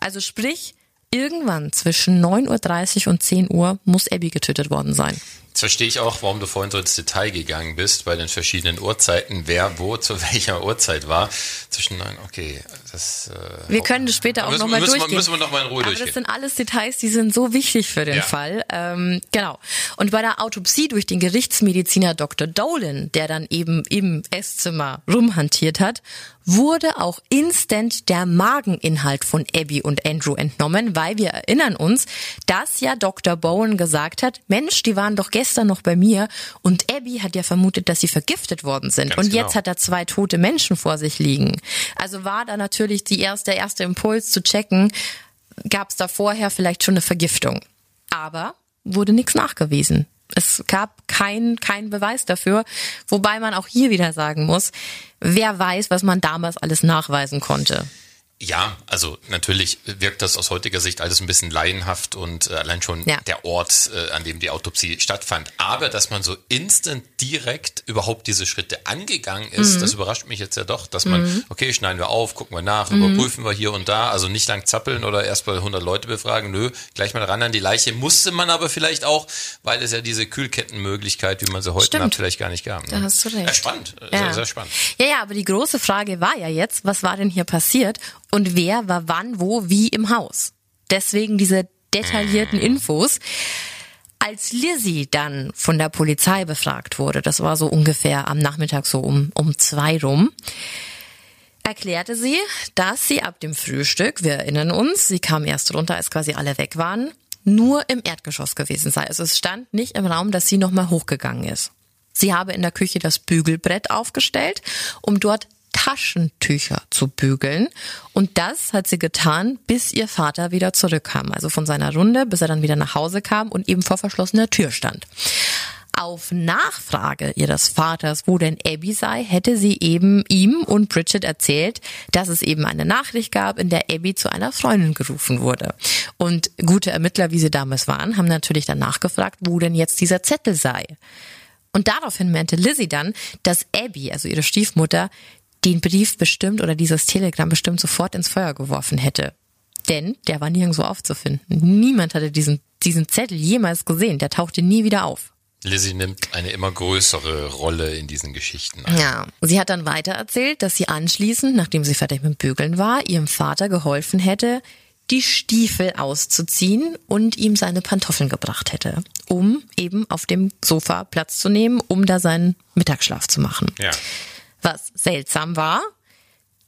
Also sprich, irgendwann zwischen 9.30 Uhr und 10 Uhr muss Abby getötet worden sein. Jetzt verstehe ich auch, warum du vorhin so ins Detail gegangen bist bei den verschiedenen Uhrzeiten, wer wo zu welcher Uhrzeit war. Zwischen neun, okay, das. Äh, Wir können das später auch nochmal müssen, wir- durchgehen. Müssen wir nochmal in Ruhe Aber das durchgehen. sind alles Details, die sind so wichtig für den Ja. Fall. Ähm, genau. Und bei der Autopsie durch den Gerichtsmediziner Dr. Dolan, der dann eben im Esszimmer rumhantiert hat, wurde auch instant der Mageninhalt von Abby und Andrew entnommen, weil wir erinnern uns, dass ja Dr. Bowen gesagt hat, Mensch, die waren doch gestern noch bei mir und Abby hat ja vermutet, dass sie vergiftet worden sind. Ganz und jetzt genau. hat er zwei tote Menschen vor sich liegen. Also war da natürlich die erste, der erste Impuls zu checken, gab es da vorher vielleicht schon eine Vergiftung. Aber wurde nichts nachgewiesen. Es gab kein, kein Beweis dafür, wobei man auch hier wieder sagen muss, wer weiß, was man damals alles nachweisen konnte. Ja, also natürlich wirkt das aus heutiger Sicht alles ein bisschen laienhaft und äh, allein schon Ja. der Ort, äh, an dem die Autopsie stattfand. Aber dass man so instant direkt überhaupt diese Schritte angegangen ist, Mhm. das überrascht mich jetzt ja doch, dass man, okay, schneiden wir auf, gucken wir nach, überprüfen wir hier und da, also nicht lang zappeln oder erst mal 100 Leute befragen, nö, gleich mal ran an die Leiche. Musste man aber vielleicht auch, weil es ja diese Kühlkettenmöglichkeit, wie man sie heute Stimmt. hat, vielleicht gar nicht gab. Ne? Da hast du recht. Ja, spannend, äh, sehr, sehr spannend. Ja, ja, aber die große Frage war ja jetzt, was war denn hier passiert und wer war wann, wo, wie im Haus? Deswegen diese detaillierten Infos. Als Lizzie dann von der Polizei befragt wurde, das war so ungefähr am Nachmittag so um, um zwei rum, erklärte sie, dass sie ab dem Frühstück, wir erinnern uns, sie kam erst runter, als quasi alle weg waren, nur im Erdgeschoss gewesen sei. Also es stand nicht im Raum, dass sie nochmal hochgegangen ist. Sie habe in der Küche das Bügelbrett aufgestellt, um dort Taschentücher zu bügeln. Und das hat sie getan, bis ihr Vater wieder zurückkam. Also von seiner Runde, bis er dann wieder nach Hause kam und eben vor verschlossener Tür stand. Auf Nachfrage ihres Vaters, wo denn Abby sei, hätte sie eben ihm und Bridget erzählt, dass es eben eine Nachricht gab, in der Abby zu einer Freundin gerufen wurde. Und gute Ermittler, wie sie damals waren, haben natürlich dann nachgefragt, wo denn jetzt dieser Zettel sei. Und daraufhin meinte Lizzie dann, dass Abby, also ihre Stiefmutter, den Brief bestimmt oder dieses Telegramm bestimmt sofort ins Feuer geworfen hätte. Denn der war nirgendwo aufzufinden. Niemand hatte diesen, diesen Zettel jemals gesehen. Der tauchte nie wieder auf. Lizzie nimmt eine immer größere Rolle in diesen Geschichten ein. Ja, sie hat dann weiter erzählt, dass sie anschließend, nachdem sie fertig mit Bügeln war, ihrem Vater geholfen hätte, die Stiefel auszuziehen und ihm seine Pantoffeln gebracht hätte, um eben auf dem Sofa Platz zu nehmen, um da seinen Mittagsschlaf zu machen. Ja. Was seltsam war,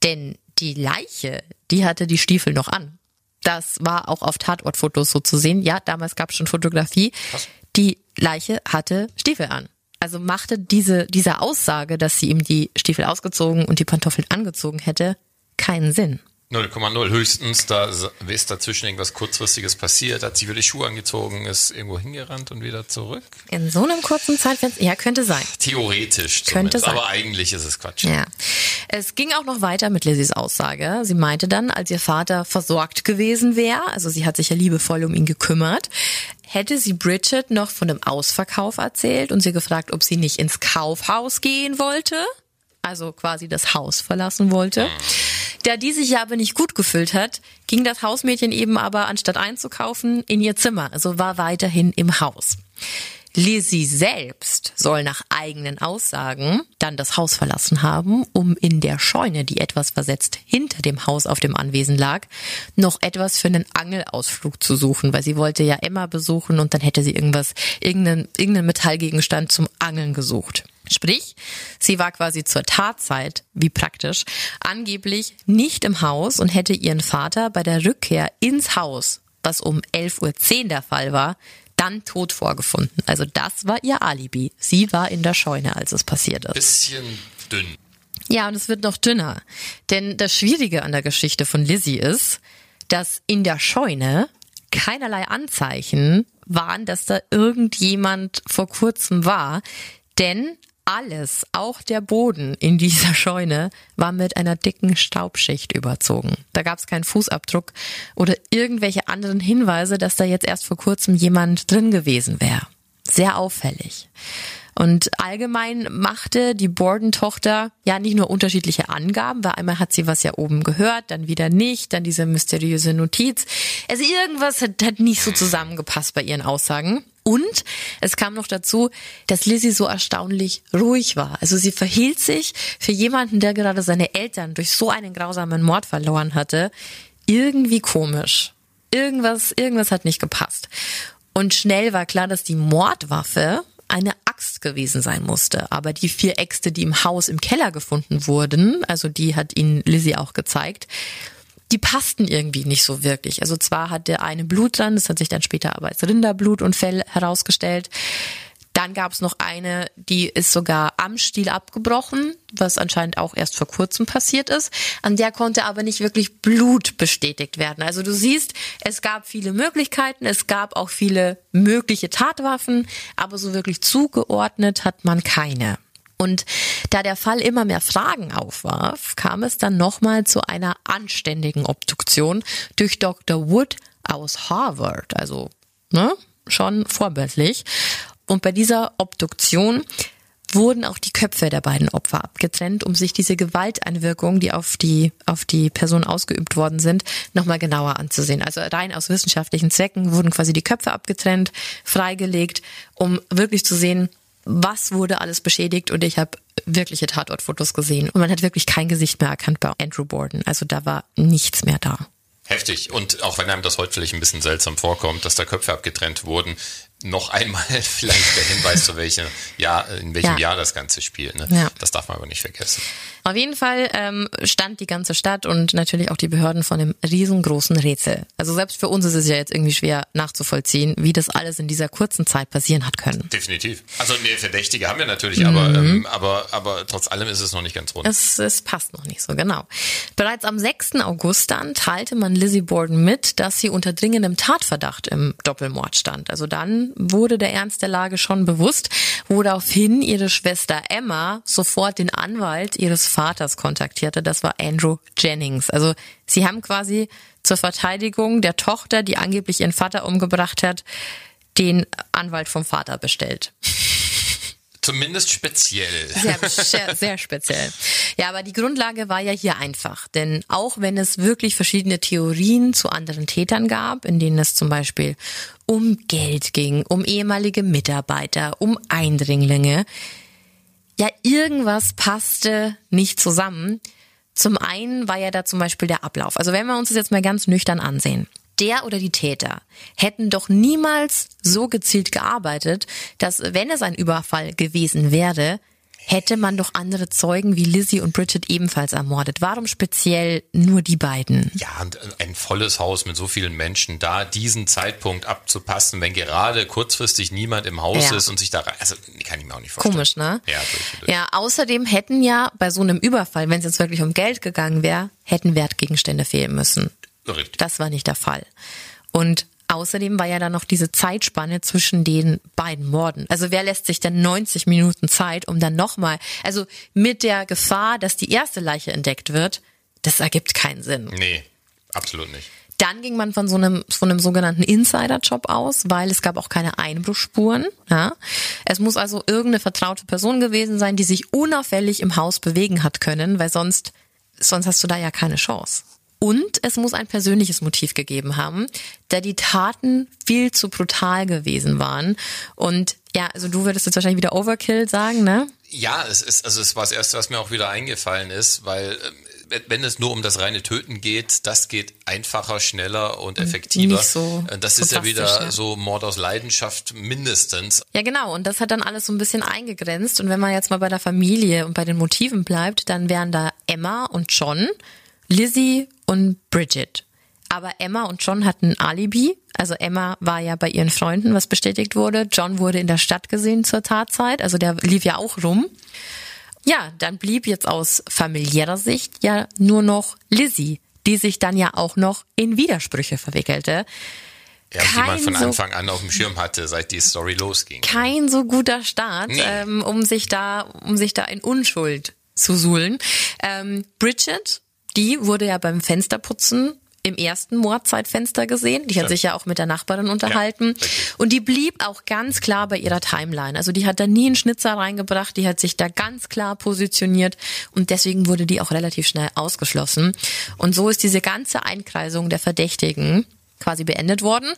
denn die Leiche, die hatte die Stiefel noch an. Das war auch auf Tatortfotos so zu sehen. Ja, damals gab es schon Fotografie. Was? Die Leiche hatte Stiefel an. Also machte diese, diese Aussage, dass sie ihm die Stiefel ausgezogen und die Pantoffeln angezogen hätte, keinen Sinn. 0,0 höchstens, da ist dazwischen irgendwas kurzfristiges passiert, hat sie wieder die Schuhe angezogen, ist irgendwo hingerannt und wieder zurück. In so einem kurzen Zeitfenster, ja, könnte sein. Theoretisch Könnte zumindest, sein. aber eigentlich ist es Quatsch. Ja. Es ging auch noch weiter mit Lizzies Aussage. Sie meinte dann, als ihr Vater versorgt gewesen wäre, also sie hat sich ja liebevoll um ihn gekümmert, hätte sie Bridget noch von einem Ausverkauf erzählt und sie gefragt, ob sie nicht ins Kaufhaus gehen wollte, also quasi das Haus verlassen wollte. Da die sich ja aber nicht gut gefühlt hat, ging das Hausmädchen eben aber, anstatt einzukaufen, in ihr Zimmer, also war weiterhin im Haus. Lizzie selbst soll nach eigenen Aussagen dann das Haus verlassen haben, um in der Scheune, die etwas versetzt hinter dem Haus auf dem Anwesen lag, noch etwas für einen Angelausflug zu suchen, weil sie wollte ja Emma besuchen und dann hätte sie irgendwas, irgendeinen, irgendeinen Metallgegenstand zum Angeln gesucht. Sprich, sie war quasi zur Tatzeit, wie praktisch, angeblich nicht im Haus und hätte ihren Vater bei der Rückkehr ins Haus, was um 11.10 Uhr der Fall war, dann tot vorgefunden. Also das war ihr Alibi. Sie war in der Scheune, als es passiert ist. Bisschen dünn. Ja, und es wird noch dünner. Denn das Schwierige an der Geschichte von Lizzie ist, dass in der Scheune keinerlei Anzeichen waren, dass da irgendjemand vor kurzem war. Denn alles, auch der Boden in dieser Scheune, war mit einer dicken Staubschicht überzogen. Da gab es keinen Fußabdruck oder irgendwelche anderen Hinweise, dass da jetzt erst vor kurzem jemand drin gewesen wäre. Sehr auffällig. Und allgemein machte die Borden-Tochter ja nicht nur unterschiedliche Angaben, weil einmal hat sie was ja oben gehört, dann wieder nicht, dann diese mysteriöse Notiz. Also irgendwas hat, hat nicht so zusammengepasst bei ihren Aussagen. Und es kam noch dazu, dass Lizzie so erstaunlich ruhig war. Also sie verhielt sich für jemanden, der gerade seine Eltern durch so einen grausamen Mord verloren hatte, irgendwie komisch. Irgendwas, irgendwas hat nicht gepasst. Und schnell war klar, dass die Mordwaffe eine Axt gewesen sein musste. Aber die vier Äxte, die im Haus im Keller gefunden wurden, also die hat ihnen Lizzie auch gezeigt, die passten irgendwie nicht so wirklich. Also zwar hat der eine Blut dran, das hat sich dann später aber als Rinderblut und Fell herausgestellt. Dann gab es noch eine, die ist sogar am Stiel abgebrochen, was anscheinend auch erst vor kurzem passiert ist. An der konnte aber nicht wirklich Blut bestätigt werden. Also du siehst, es gab viele Möglichkeiten, es gab auch viele mögliche Tatwaffen, aber so wirklich zugeordnet hat man keine. Und da der Fall immer mehr Fragen aufwarf, kam es dann nochmal zu einer anständigen Obduktion durch Dr. Wood aus Harvard. Also, ne, schon vorbildlich. Und bei dieser Obduktion wurden auch die Köpfe der beiden Opfer abgetrennt, um sich diese Gewalteinwirkungen, die auf die, auf die Person ausgeübt worden sind, nochmal genauer anzusehen. Also rein aus wissenschaftlichen Zwecken wurden quasi die Köpfe abgetrennt, freigelegt, um wirklich zu sehen, was wurde alles beschädigt und ich habe wirkliche Tatortfotos gesehen und man hat wirklich kein Gesicht mehr erkannt bei Andrew Borden. Also da war nichts mehr da. Heftig. Und auch wenn einem das heute vielleicht ein bisschen seltsam vorkommt, dass da Köpfe abgetrennt wurden, noch einmal vielleicht der Hinweis, zu welcher Jahr, in welchem Ja. Jahr das Ganze spielt. Ne? Ja. Das darf man aber nicht vergessen. Auf jeden Fall ähm, stand die ganze Stadt und natürlich auch die Behörden vor einem riesengroßen Rätsel. Also selbst für uns ist es ja jetzt irgendwie schwer nachzuvollziehen, wie das alles in dieser kurzen Zeit passieren hat können. Definitiv. Also nee, Verdächtige haben wir natürlich, aber, Mhm. ähm, aber, aber trotz allem ist es noch nicht ganz rund. Es, es passt noch nicht so genau. Bereits am 6. August dann teilte man Lizzie Borden mit, dass sie unter dringendem Tatverdacht im Doppelmord stand. Also dann wurde der Ernst der Lage schon bewusst, woraufhin ihre Schwester Emma sofort den Anwalt ihres Vaters kontaktierte. Das war Andrew Jennings. Also sie haben quasi zur Verteidigung der Tochter, die angeblich ihren Vater umgebracht hat, den Anwalt vom Vater bestellt. Zumindest speziell. Sehr, sehr, speziell. Ja, aber die Grundlage war ja hier einfach. Denn auch wenn es wirklich verschiedene Theorien zu anderen Tätern gab, in denen es zum Beispiel um Geld ging, um ehemalige Mitarbeiter, um Eindringlinge, ja, irgendwas passte nicht zusammen. Zum einen war ja da zum Beispiel der Ablauf. Also wenn wir uns das jetzt mal ganz nüchtern ansehen. Der oder die Täter hätten doch niemals so gezielt gearbeitet, dass wenn es ein Überfall gewesen wäre, hätte man doch andere Zeugen wie Lizzie und Bridget ebenfalls ermordet. Warum speziell nur die beiden? Ja, und ein volles Haus mit so vielen Menschen, da diesen Zeitpunkt abzupassen, wenn gerade kurzfristig niemand im Haus Ja. ist und sich da, rein- also kann ich mir auch nicht vorstellen. Komisch, ne? Ja, durch, durch. Ja, außerdem hätten ja bei so einem Überfall, wenn es jetzt wirklich um Geld gegangen wäre, hätten Wertgegenstände fehlen müssen. Richtig. Das war nicht der Fall. Und außerdem war ja dann noch diese Zeitspanne zwischen den beiden Morden. Also wer lässt sich denn 90 Minuten Zeit, um dann nochmal, also mit der Gefahr, dass die erste Leiche entdeckt wird, das ergibt keinen Sinn. Nee, absolut nicht. Dann ging man von so einem, von einem sogenannten Insider-Job aus, weil es gab auch keine Einbruchspuren. Ja? Es muss also irgendeine vertraute Person gewesen sein, die sich unauffällig im Haus bewegen hat können, weil sonst, sonst hast du da ja keine Chance. Und es muss ein persönliches Motiv gegeben haben, da die Taten viel zu brutal gewesen waren. Und ja, also du würdest jetzt wahrscheinlich wieder Overkill sagen, ne? Ja, es ist, also es war das erste, was mir auch wieder eingefallen ist, weil ähm, wenn- es nur um das reine Töten geht, das geht einfacher, schneller und effektiver. Nicht so Äh, das ist ja wieder ja. so Mord aus Leidenschaft mindestens. Ja, genau. Und das hat dann alles so ein bisschen eingegrenzt. Und wenn man jetzt mal bei der Familie und bei den Motiven bleibt, dann wären da Emma und John, Lizzie und Bridget. Aber Emma und John hatten ein Alibi. Also Emma war ja bei ihren Freunden, was bestätigt wurde. John wurde in der Stadt gesehen zur Tatzeit. Also der lief ja auch rum. Ja, dann blieb jetzt aus familiärer Sicht ja nur noch Lizzie, die sich dann ja auch noch in Widersprüche verwickelte. Ja, die man Kein von so- Anfang an auf dem Schirm hatte, seit die Story losging. kein so guter Start, Nee. ähm, um sich da, um sich da in Unschuld zu suhlen. Ähm, Bridget, die wurde ja beim Fensterputzen im ersten Mordzeitfenster gesehen. Die hat Stimmt. sich ja auch mit der Nachbarin unterhalten. richtig. und die blieb auch ganz klar bei ihrer Timeline. Also die hat da nie einen Schnitzer reingebracht, die hat sich da ganz klar positioniert und deswegen wurde die auch relativ schnell ausgeschlossen. Und so ist diese ganze Einkreisung der Verdächtigen quasi beendet worden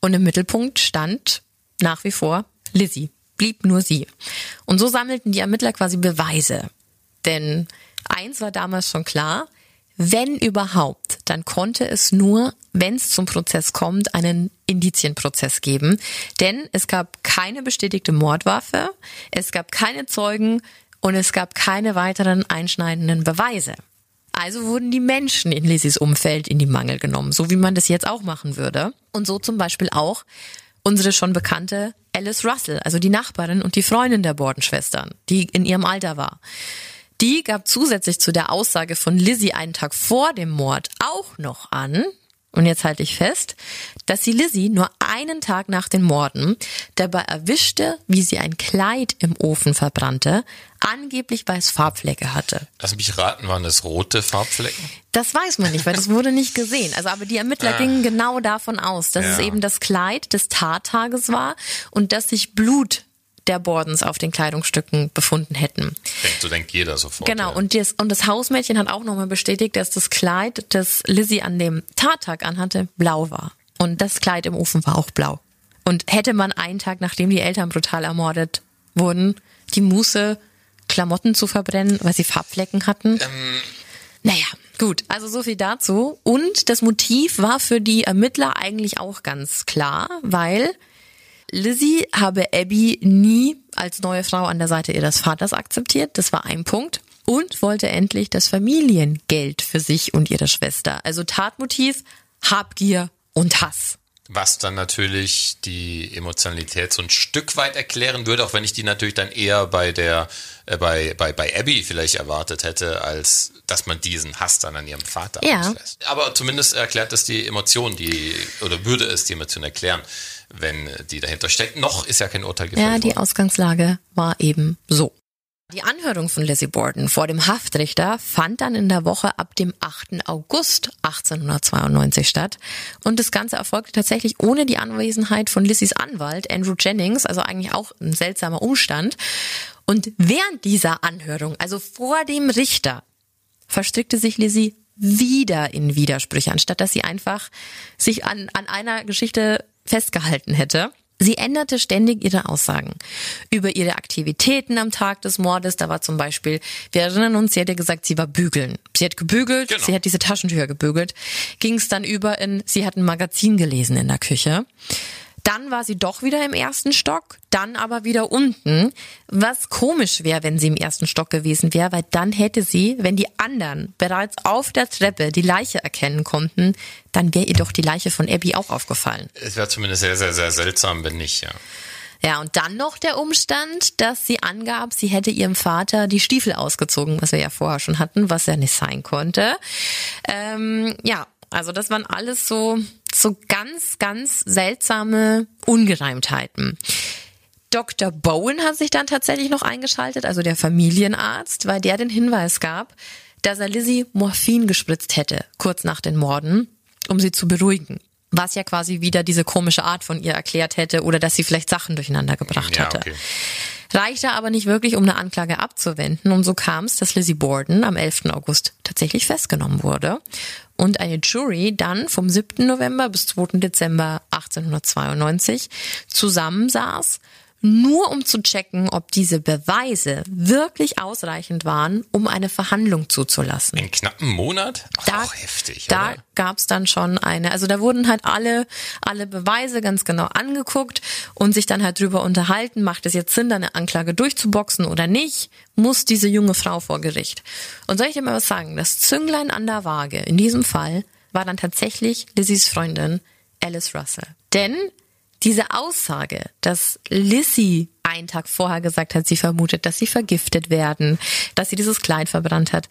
und im Mittelpunkt stand nach wie vor Lizzie. Blieb nur sie. Und so sammelten die Ermittler quasi Beweise. Denn eins war damals schon klar, wenn überhaupt, dann konnte es nur, wenn es zum Prozess kommt, einen Indizienprozess geben. Denn es gab keine bestätigte Mordwaffe, es gab keine Zeugen und es gab keine weiteren einschneidenden Beweise. Also wurden die Menschen in Lizzies Umfeld in die Mangel genommen, so wie man das jetzt auch machen würde. Und so zum Beispiel auch unsere schon bekannte Alice Russell, also die Nachbarin und die Freundin der Bordenschwestern, die in ihrem Alter war. Die gab zusätzlich zu der Aussage von Lizzie einen Tag vor dem Mord auch noch an, und jetzt halte ich fest, dass sie Lizzie nur einen Tag nach den Morden dabei erwischte, wie sie ein Kleid im Ofen verbrannte, angeblich weil es Farbflecke hatte. Lass mich raten, waren das rote Farbflecken? Das weiß man nicht, weil das wurde nicht gesehen. Also, aber die Ermittler gingen genau davon aus, dass es Ja. eben das Kleid des Tattages war und dass sich Blut der Bordens auf den Kleidungsstücken befunden hätten. Denkt, so denkt jeder sofort. Genau, ja. und das, und das Hausmädchen hat auch nochmal bestätigt, dass das Kleid, das Lizzie an dem Tattag anhatte, blau war. Und das Kleid im Ofen war auch blau. Und hätte man einen Tag, nachdem die Eltern brutal ermordet wurden, die Muße, Klamotten zu verbrennen, weil sie Farbflecken hatten? Naja, gut, also so viel dazu. Und das Motiv war für die Ermittler eigentlich auch ganz klar, weil Lizzie habe Abby nie als neue Frau an der Seite ihres Vaters akzeptiert. Das war ein Punkt. Und wollte endlich das Familiengeld für sich und ihre Schwester. Also Tatmotiv, Habgier und Hass. Was dann natürlich die Emotionalität so ein Stück weit erklären würde, auch wenn ich die natürlich dann eher bei der, äh, bei, bei, bei Abby vielleicht erwartet hätte, als dass man diesen Hass dann an ihrem Vater Ja. auslässt. Aber zumindest erklärt es die Emotion, die, oder würde es die Emotion erklären, wenn die dahinter steckt. Noch ist ja kein Urteil gefällt Ja, die worden. Ausgangslage war eben so. Die Anhörung von Lizzie Borden vor dem Haftrichter fand dann in der Woche ab dem 8. August 1892 statt. Und das Ganze erfolgte tatsächlich ohne die Anwesenheit von Lizzies Anwalt Andrew Jennings, also eigentlich auch ein seltsamer Umstand. Und während dieser Anhörung, also vor dem Richter, verstrickte sich Lizzie wieder in Widersprüche, anstatt dass sie einfach sich an, an einer Geschichte festgehalten hätte. Sie änderte ständig ihre Aussagen über ihre Aktivitäten am Tag des Mordes. Da war zum Beispiel, wir erinnern uns, sie hatte gesagt, sie war bügeln. Sie hat gebügelt, Genau. sie hat diese Taschentücher gebügelt. Ging es dann über in, sie hat ein Magazin gelesen in der Küche. Dann war sie doch wieder im ersten Stock, dann aber wieder unten. Was komisch wäre, wenn sie im ersten Stock gewesen wäre, weil dann hätte sie, wenn die anderen bereits auf der Treppe die Leiche erkennen konnten, dann wäre ihr doch die Leiche von Abby auch aufgefallen. Es wäre zumindest sehr, sehr, sehr seltsam, wenn nicht, ja. Ja, und dann noch der Umstand, dass sie angab, sie hätte ihrem Vater die Stiefel ausgezogen, was wir ja vorher schon hatten, was ja nicht sein konnte. Ähm, ja, also das waren alles so, so ganz, ganz seltsame Ungereimtheiten. Dr. Bowen hat sich dann tatsächlich noch eingeschaltet, also der Familienarzt, weil der den Hinweis gab, dass er Lizzie Morphin gespritzt hätte, kurz nach den Morden, um sie zu beruhigen. Was ja quasi wieder diese komische Art von ihr erklärt hätte oder dass sie vielleicht Sachen durcheinander gebracht Ja, hatte. okay. Reichte aber nicht wirklich, um eine Anklage abzuwenden. Und so kam es, dass Lizzie Borden am 11. August tatsächlich festgenommen wurde und eine Jury dann vom 7. November bis 2. Dezember 1892 zusammensaß, nur um zu checken, ob diese Beweise wirklich ausreichend waren, um eine Verhandlung zuzulassen. In knappen Monat? Ach, Da- auch heftig, Da oder? gab's dann schon eine, also da wurden halt alle, alle Beweise ganz genau angeguckt und sich dann halt drüber unterhalten, macht es jetzt Sinn, da eine Anklage durchzuboxen oder nicht, muss diese junge Frau vor Gericht. Und soll ich dir mal was sagen, das Zünglein an der Waage in diesem Fall war dann tatsächlich Lizzies Freundin Alice Russell. Denn diese Aussage, dass Lizzie einen Tag vorher gesagt hat, sie vermutet, dass sie vergiftet werden, dass sie dieses Kleid verbrannt hat,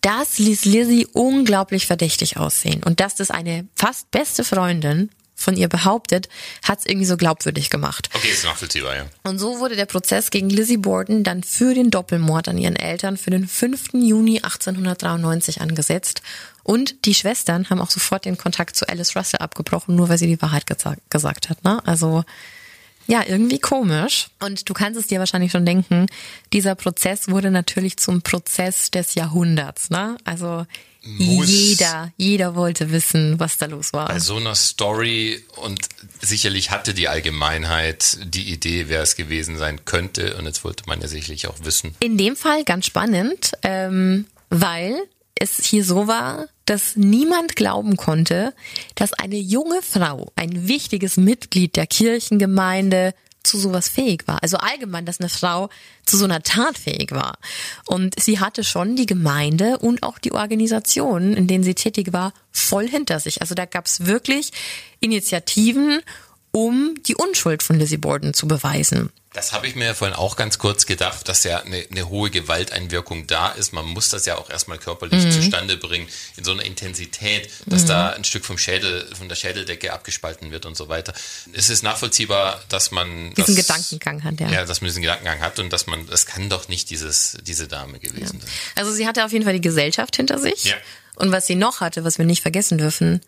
das ließ Lizzie unglaublich verdächtig aussehen. Und dass das eine fast beste Freundin von ihr behauptet, hat es irgendwie so glaubwürdig gemacht. Okay, ist nachvollziehbar, ja. Und so wurde der Prozess gegen Lizzie Borden dann für den Doppelmord an ihren Eltern für den 5. Juni 1893 angesetzt. Und die Schwestern haben auch sofort den Kontakt zu Alice Russell abgebrochen, nur weil sie die Wahrheit gesa gesagt hat. Ne? Also ja, irgendwie komisch. Und du kannst es dir wahrscheinlich schon denken, dieser Prozess wurde natürlich zum Prozess des Jahrhunderts. Ne? Also Muss. jeder, jeder wollte wissen, was da los war. Bei so einer Story und sicherlich hatte die Allgemeinheit die Idee, wer es gewesen sein könnte. Und jetzt wollte man ja sicherlich auch wissen. In dem Fall ganz spannend, ähm, weil es hier so war, dass niemand glauben konnte, dass eine junge Frau, ein wichtiges Mitglied der Kirchengemeinde, zu sowas fähig war. Also allgemein, dass eine Frau zu so einer Tat fähig war. Und sie hatte schon die Gemeinde und auch die Organisation, in denen sie tätig war, voll hinter sich. Also da gab es wirklich Initiativen, um die Unschuld von Lizzie Borden zu beweisen. Das habe ich mir ja vorhin auch ganz kurz gedacht, dass ja eine, eine hohe Gewalteinwirkung da ist. Man muss das ja auch erstmal körperlich Mhm. zustande bringen, in so einer Intensität, dass da ein Stück vom Schädel, von der Schädeldecke abgespalten wird und so weiter. Es ist nachvollziehbar, dass man Diesen das, Gedankengang hat, ja. ja, dass man diesen Gedankengang hat und dass man, das kann doch nicht dieses, diese Dame gewesen sein. Also sie hatte auf jeden Fall die Gesellschaft hinter sich. Ja. Und was sie noch hatte, was wir nicht vergessen dürfen,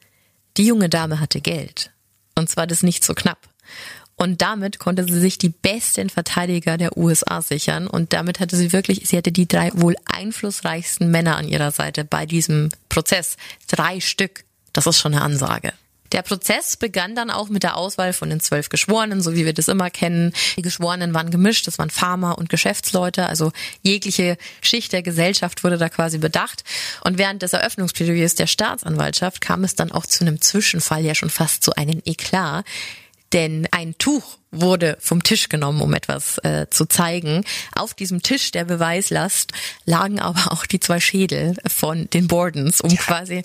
die junge Dame hatte Geld. Und zwar das nicht so knapp. Und damit konnte sie sich die besten Verteidiger der USA sichern. Und damit hatte sie wirklich, sie hatte die drei wohl einflussreichsten Männer an ihrer Seite bei diesem Prozess. Drei Stück. Das ist schon eine Ansage. Der Prozess begann dann auch mit der Auswahl von den zwölf Geschworenen, so wie wir das immer kennen. Die Geschworenen waren gemischt, das waren Farmer und Geschäftsleute, also jegliche Schicht der Gesellschaft wurde da quasi bedacht. Und während des Eröffnungsplädoyers der Staatsanwaltschaft kam es dann auch zu einem Zwischenfall, ja schon fast zu einem Eklat. Denn ein Tuch wurde vom Tisch genommen, um etwas äh, zu zeigen. Auf diesem Tisch der Beweislast lagen aber auch die zwei Schädel von den Bordens, um ja. quasi,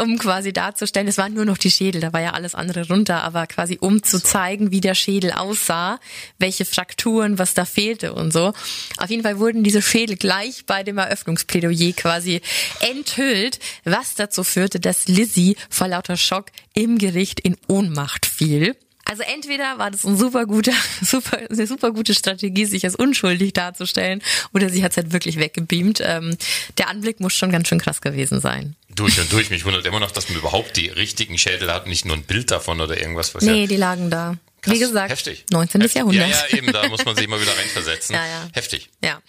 um quasi darzustellen, es waren nur noch die Schädel, da war ja alles andere runter, aber quasi um zu zeigen, wie der Schädel aussah, welche Frakturen, was da fehlte und so. Auf jeden Fall wurden diese Schädel gleich bei dem Eröffnungsplädoyer quasi enthüllt, was dazu führte, dass Lizzie vor lauter Schock im Gericht in Ohnmacht fiel. Also entweder war das ein super guter, super, eine super gute Strategie, sich als unschuldig darzustellen, oder sie hat es halt wirklich weggebeamt. Ähm, der Anblick muss schon ganz schön krass gewesen sein. Durch und durch. Mich wundert immer noch, dass man überhaupt die richtigen Schädel hat, nicht nur ein Bild davon oder irgendwas. Was nee, ja die lagen da. Krass, Wie gesagt, heftig. 19. Heftig. Jahrhundert. Ja, ja, eben, da muss man sich immer wieder reinversetzen. ja, ja. Heftig. Ja.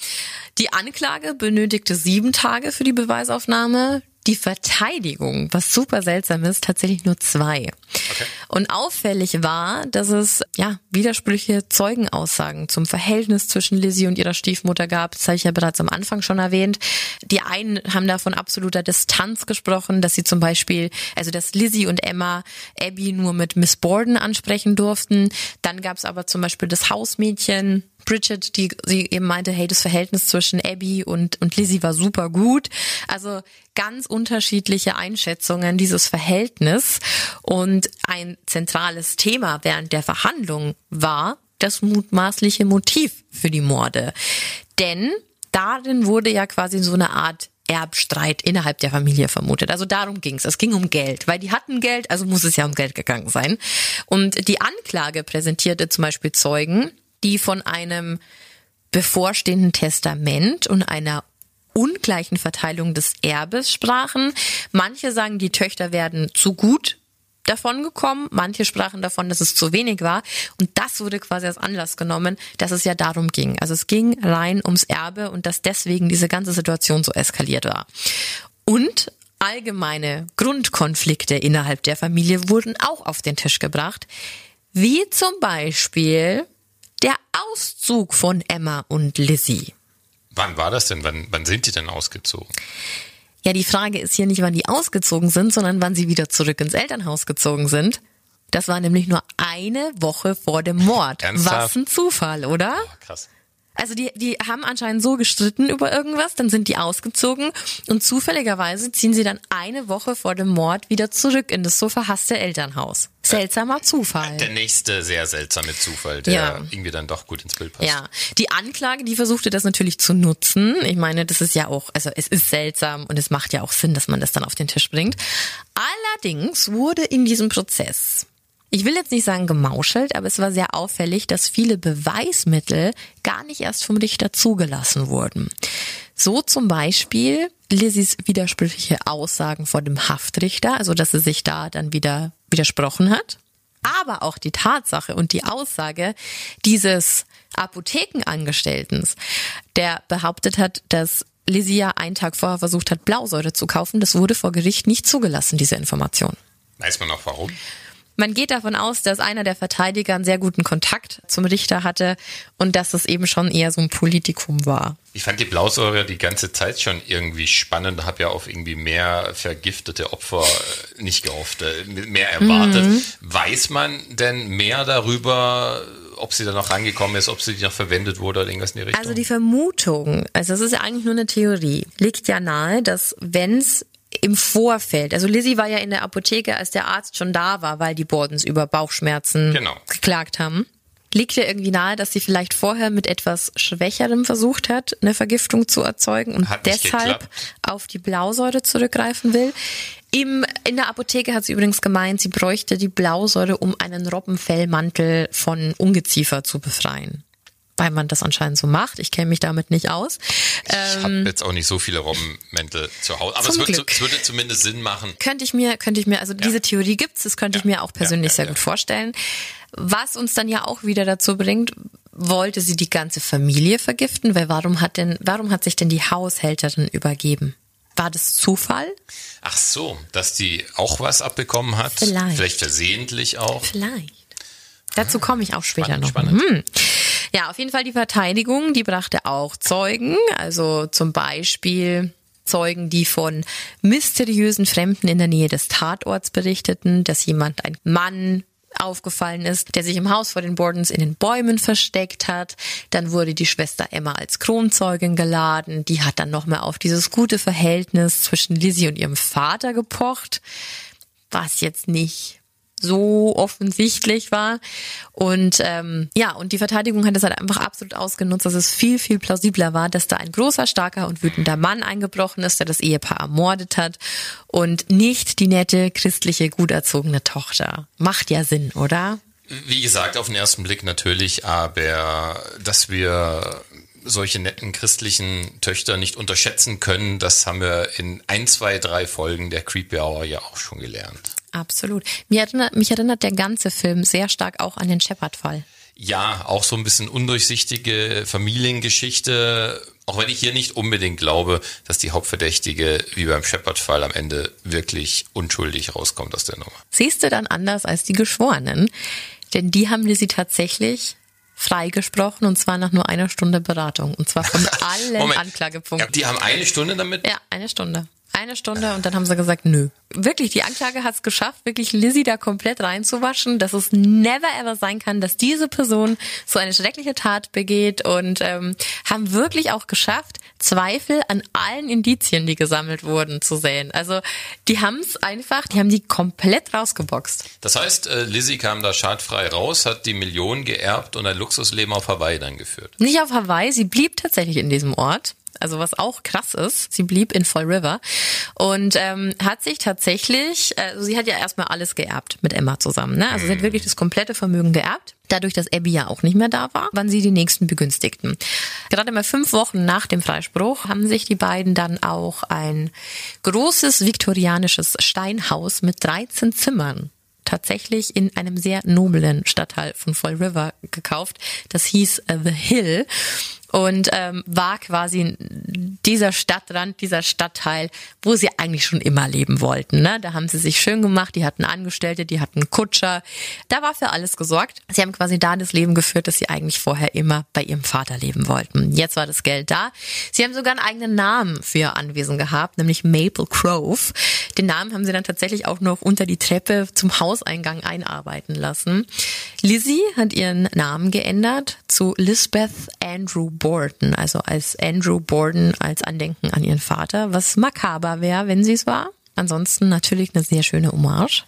Die Anklage benötigte sieben Tage für die Beweisaufnahme die Verteidigung, was super seltsam ist, tatsächlich nur zwei. Okay. Und auffällig war, dass es ja widersprüchliche Zeugenaussagen zum Verhältnis zwischen Lizzie und ihrer Stiefmutter gab. Das habe ich ja bereits am Anfang schon erwähnt. Die einen haben da von absoluter Distanz gesprochen, dass sie zum Beispiel, also dass Lizzie und Emma Abby nur mit Miss Borden ansprechen durften. Dann gab es aber zum Beispiel das Hausmädchen, Bridget, die sie eben meinte, hey, das Verhältnis zwischen Abby und, und Lizzie war super gut. Also ganz unterschiedliche Einschätzungen dieses Verhältnis. Und ein zentrales Thema während der Verhandlung war das mutmaßliche Motiv für die Morde. Denn darin wurde ja quasi so eine Art Erbstreit innerhalb der Familie vermutet. Also darum ging es. Es ging um Geld, weil die hatten Geld, also muss es ja um Geld gegangen sein. Und die Anklage präsentierte zum Beispiel Zeugen, die von einem bevorstehenden Testament und einer ungleichen Verteilung des Erbes sprachen. Manche sagen, die Töchter werden zu gut davon gekommen, manche sprachen davon, dass es zu wenig war und das wurde quasi als Anlass genommen, dass es ja darum ging. Also es ging rein ums Erbe und dass deswegen diese ganze Situation so eskaliert war. Und allgemeine Grundkonflikte innerhalb der Familie wurden auch auf den Tisch gebracht, wie zum Beispiel der Auszug von Emma und Lizzie. Wann war das denn? Wann, wann sind die denn ausgezogen? Ja, die Frage ist hier nicht, wann die ausgezogen sind, sondern wann sie wieder zurück ins Elternhaus gezogen sind. Das war nämlich nur eine Woche vor dem Mord. Ernsthaft? Was ein Zufall, oder? Oh, krass. Also die, die haben anscheinend so gestritten über irgendwas, dann sind die ausgezogen und zufälligerweise ziehen sie dann eine Woche vor dem Mord wieder zurück in das so verhasste Elternhaus. Seltsamer Zufall. Der nächste sehr seltsame Zufall, der ja. irgendwie dann doch gut ins Bild passt. Ja, die Anklage, die versuchte das natürlich zu nutzen. Ich meine, das ist ja auch, also es ist seltsam und es macht ja auch Sinn, dass man das dann auf den Tisch bringt. Allerdings wurde in diesem Prozess ich will jetzt nicht sagen gemauschelt, aber es war sehr auffällig, dass viele Beweismittel gar nicht erst vom Richter zugelassen wurden. So zum Beispiel Lizzies widersprüchliche Aussagen vor dem Haftrichter, also dass sie sich da dann wieder widersprochen hat. Aber auch die Tatsache und die Aussage dieses Apothekenangestellten, der behauptet hat, dass Lizzie ja einen Tag vorher versucht hat, Blausäure zu kaufen, das wurde vor Gericht nicht zugelassen, diese Information. Weiß man auch warum? Man geht davon aus, dass einer der Verteidiger einen sehr guten Kontakt zum Richter hatte und dass es eben schon eher so ein Politikum war. Ich fand die Blausäure die ganze Zeit schon irgendwie spannend, habe ja auf irgendwie mehr vergiftete Opfer äh, nicht gehofft, äh, mehr erwartet. Mhm. Weiß man denn mehr darüber, ob sie da noch rangekommen ist, ob sie noch verwendet wurde oder irgendwas in die Richtung? Also die Vermutung, also das ist ja eigentlich nur eine Theorie, liegt ja nahe, dass wenn es im Vorfeld. Also Lizzie war ja in der Apotheke, als der Arzt schon da war, weil die Bordens über Bauchschmerzen genau. geklagt haben. Liegt ja irgendwie nahe, dass sie vielleicht vorher mit etwas Schwächerem versucht hat, eine Vergiftung zu erzeugen und deshalb auf die Blausäure zurückgreifen will. Im, in der Apotheke hat sie übrigens gemeint, sie bräuchte die Blausäure, um einen Robbenfellmantel von Ungeziefer zu befreien weil man das anscheinend so macht. Ich kenne mich damit nicht aus. Ich ähm, habe jetzt auch nicht so viele Robbenmäntel zu Hause, aber es, wird, es, würde zumindest Sinn machen. Könnte ich mir, könnte ich mir, also ja. diese Theorie gibt's, das könnte ja. ich mir auch persönlich ja, sehr gut vorstellen. Was uns dann ja auch wieder dazu bringt, wollte sie die ganze Familie vergiften, weil warum hat denn, warum hat sich denn die Haushälterin übergeben? War das Zufall? Ach so, dass die auch was abbekommen hat? Vielleicht. Vielleicht versehentlich auch? Vielleicht. Dazu komme ich auch später spannend, noch. Spannend. Hm. Ja, auf jeden Fall die Verteidigung, die brachte auch Zeugen, also zum Beispiel Zeugen, die von mysteriösen Fremden in der Nähe des Tatorts berichteten, dass jemand, ein Mann, aufgefallen ist, der sich im Haus vor den Bordens in den Bäumen versteckt hat. Dann wurde die Schwester Emma als Kronzeugin geladen. Die hat dann nochmal auf dieses gute Verhältnis zwischen Lizzie und ihrem Vater gepocht, was jetzt nicht so offensichtlich war. Und ähm, ja, und die Verteidigung hat es halt einfach absolut ausgenutzt, dass es viel, viel plausibler war, dass da ein großer, starker und wütender Mann eingebrochen ist, der das Ehepaar ermordet hat und nicht die nette, christliche, gut erzogene Tochter. Macht ja Sinn, oder? Wie gesagt, auf den ersten Blick natürlich, aber dass wir solche netten christlichen Töchter nicht unterschätzen können, das haben wir in ein, zwei, drei Folgen der Creepy Hour ja auch schon gelernt. Absolut. Mich erinnert, mich erinnert der ganze Film sehr stark auch an den Shepard-Fall. Ja, auch so ein bisschen undurchsichtige Familiengeschichte. Auch wenn ich hier nicht unbedingt glaube, dass die Hauptverdächtige wie beim Shepard-Fall am Ende wirklich unschuldig rauskommt aus der Nummer. Siehst du dann anders als die Geschworenen? Denn die haben sie tatsächlich freigesprochen und zwar nach nur einer Stunde Beratung. Und zwar von allen. Anklagepunkten. Die haben eine Stunde damit? Ja, eine Stunde. Eine Stunde und dann haben sie gesagt, nö. Wirklich, die Anklage hat es geschafft, wirklich Lizzie da komplett reinzuwaschen, dass es never ever sein kann, dass diese Person so eine schreckliche Tat begeht und ähm, haben wirklich auch geschafft, Zweifel an allen Indizien, die gesammelt wurden, zu sehen. Also die haben es einfach, die haben die komplett rausgeboxt. Das heißt, äh, Lizzie kam da schadfrei raus, hat die Millionen geerbt und ein Luxusleben auf Hawaii dann geführt. Nicht auf Hawaii, sie blieb tatsächlich in diesem Ort also was auch krass ist. Sie blieb in Fall River und ähm, hat sich tatsächlich, also sie hat ja erstmal alles geerbt mit Emma zusammen. Ne? Also sie hat wirklich das komplette Vermögen geerbt. Dadurch, dass Abby ja auch nicht mehr da war, waren sie die nächsten Begünstigten. Gerade mal fünf Wochen nach dem Freispruch haben sich die beiden dann auch ein großes viktorianisches Steinhaus mit 13 Zimmern tatsächlich in einem sehr noblen Stadtteil von Fall River gekauft. Das hieß uh, The Hill und ähm, war quasi dieser Stadtrand, dieser Stadtteil, wo sie eigentlich schon immer leben wollten. Ne? Da haben sie sich schön gemacht, die hatten Angestellte, die hatten Kutscher, da war für alles gesorgt. Sie haben quasi da das Leben geführt, das sie eigentlich vorher immer bei ihrem Vater leben wollten. Jetzt war das Geld da. Sie haben sogar einen eigenen Namen für ihr Anwesen gehabt, nämlich Maple Grove. Den Namen haben sie dann tatsächlich auch noch unter die Treppe zum Hauseingang einarbeiten lassen. Lizzie hat ihren Namen geändert zu Lisbeth Andrew Borden, also als Andrew Borden als Andenken an ihren Vater, was makaber wäre, wenn sie es war. Ansonsten natürlich eine sehr schöne Hommage.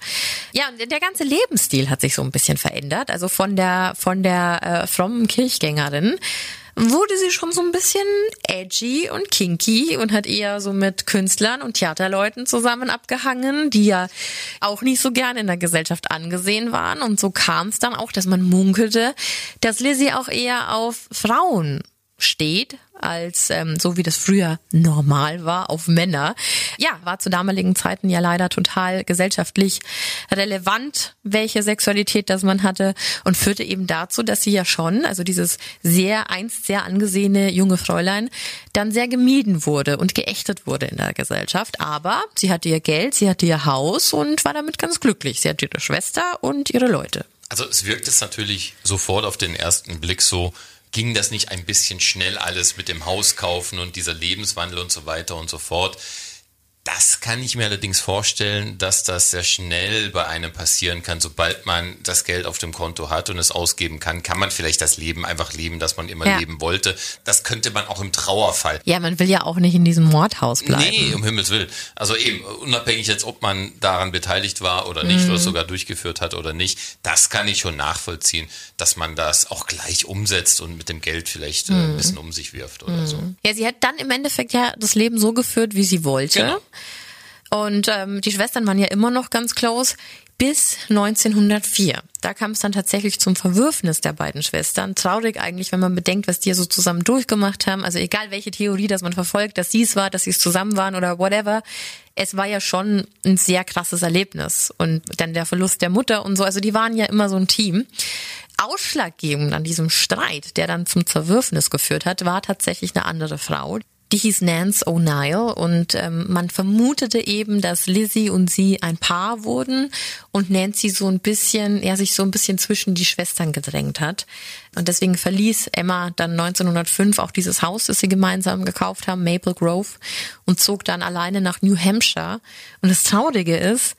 Ja, und der ganze Lebensstil hat sich so ein bisschen verändert. Also von der von der äh, frommen Kirchgängerin wurde sie schon so ein bisschen edgy und kinky und hat eher so mit Künstlern und Theaterleuten zusammen abgehangen, die ja auch nicht so gern in der Gesellschaft angesehen waren. Und so kam es dann auch, dass man munkelte, dass Lizzie auch eher auf Frauen steht, als ähm, so wie das früher normal war, auf Männer. Ja, war zu damaligen Zeiten ja leider total gesellschaftlich relevant, welche Sexualität das man hatte und führte eben dazu, dass sie ja schon, also dieses sehr einst sehr angesehene junge Fräulein, dann sehr gemieden wurde und geächtet wurde in der Gesellschaft. Aber sie hatte ihr Geld, sie hatte ihr Haus und war damit ganz glücklich. Sie hatte ihre Schwester und ihre Leute. Also es wirkt es natürlich sofort auf den ersten Blick so, ging das nicht ein bisschen schnell alles mit dem Haus kaufen und dieser Lebenswandel und so weiter und so fort. Das kann ich mir allerdings vorstellen, dass das sehr schnell bei einem passieren kann. Sobald man das Geld auf dem Konto hat und es ausgeben kann, kann man vielleicht das Leben einfach leben, das man immer ja. leben wollte. Das könnte man auch im Trauerfall. Ja, man will ja auch nicht in diesem Mordhaus bleiben. Nee, um Himmels Willen. Also eben, unabhängig jetzt, ob man daran beteiligt war oder nicht, mhm. oder sogar durchgeführt hat oder nicht, das kann ich schon nachvollziehen, dass man das auch gleich umsetzt und mit dem Geld vielleicht mhm. äh, ein mhm. bisschen um sich wirft oder mhm. so. Ja, sie hat dann im Endeffekt ja das Leben so geführt, wie sie wollte. Genau. Und ähm, die Schwestern waren ja immer noch ganz close bis 1904. Da kam es dann tatsächlich zum Verwürfnis der beiden Schwestern. Traurig eigentlich, wenn man bedenkt, was die so zusammen durchgemacht haben. Also egal welche Theorie, dass man verfolgt, dass sie es war, dass sie es zusammen waren oder whatever. Es war ja schon ein sehr krasses Erlebnis. Und dann der Verlust der Mutter und so. Also die waren ja immer so ein Team. Ausschlaggebend an diesem Streit, der dann zum Zerwürfnis geführt hat, war tatsächlich eine andere Frau. Die hieß Nance O'Neill und ähm, man vermutete eben, dass Lizzie und sie ein Paar wurden und Nancy so ein bisschen, ja, sich so ein bisschen zwischen die Schwestern gedrängt hat. Und deswegen verließ Emma dann 1905 auch dieses Haus, das sie gemeinsam gekauft haben, Maple Grove, und zog dann alleine nach New Hampshire. Und das Traurige ist,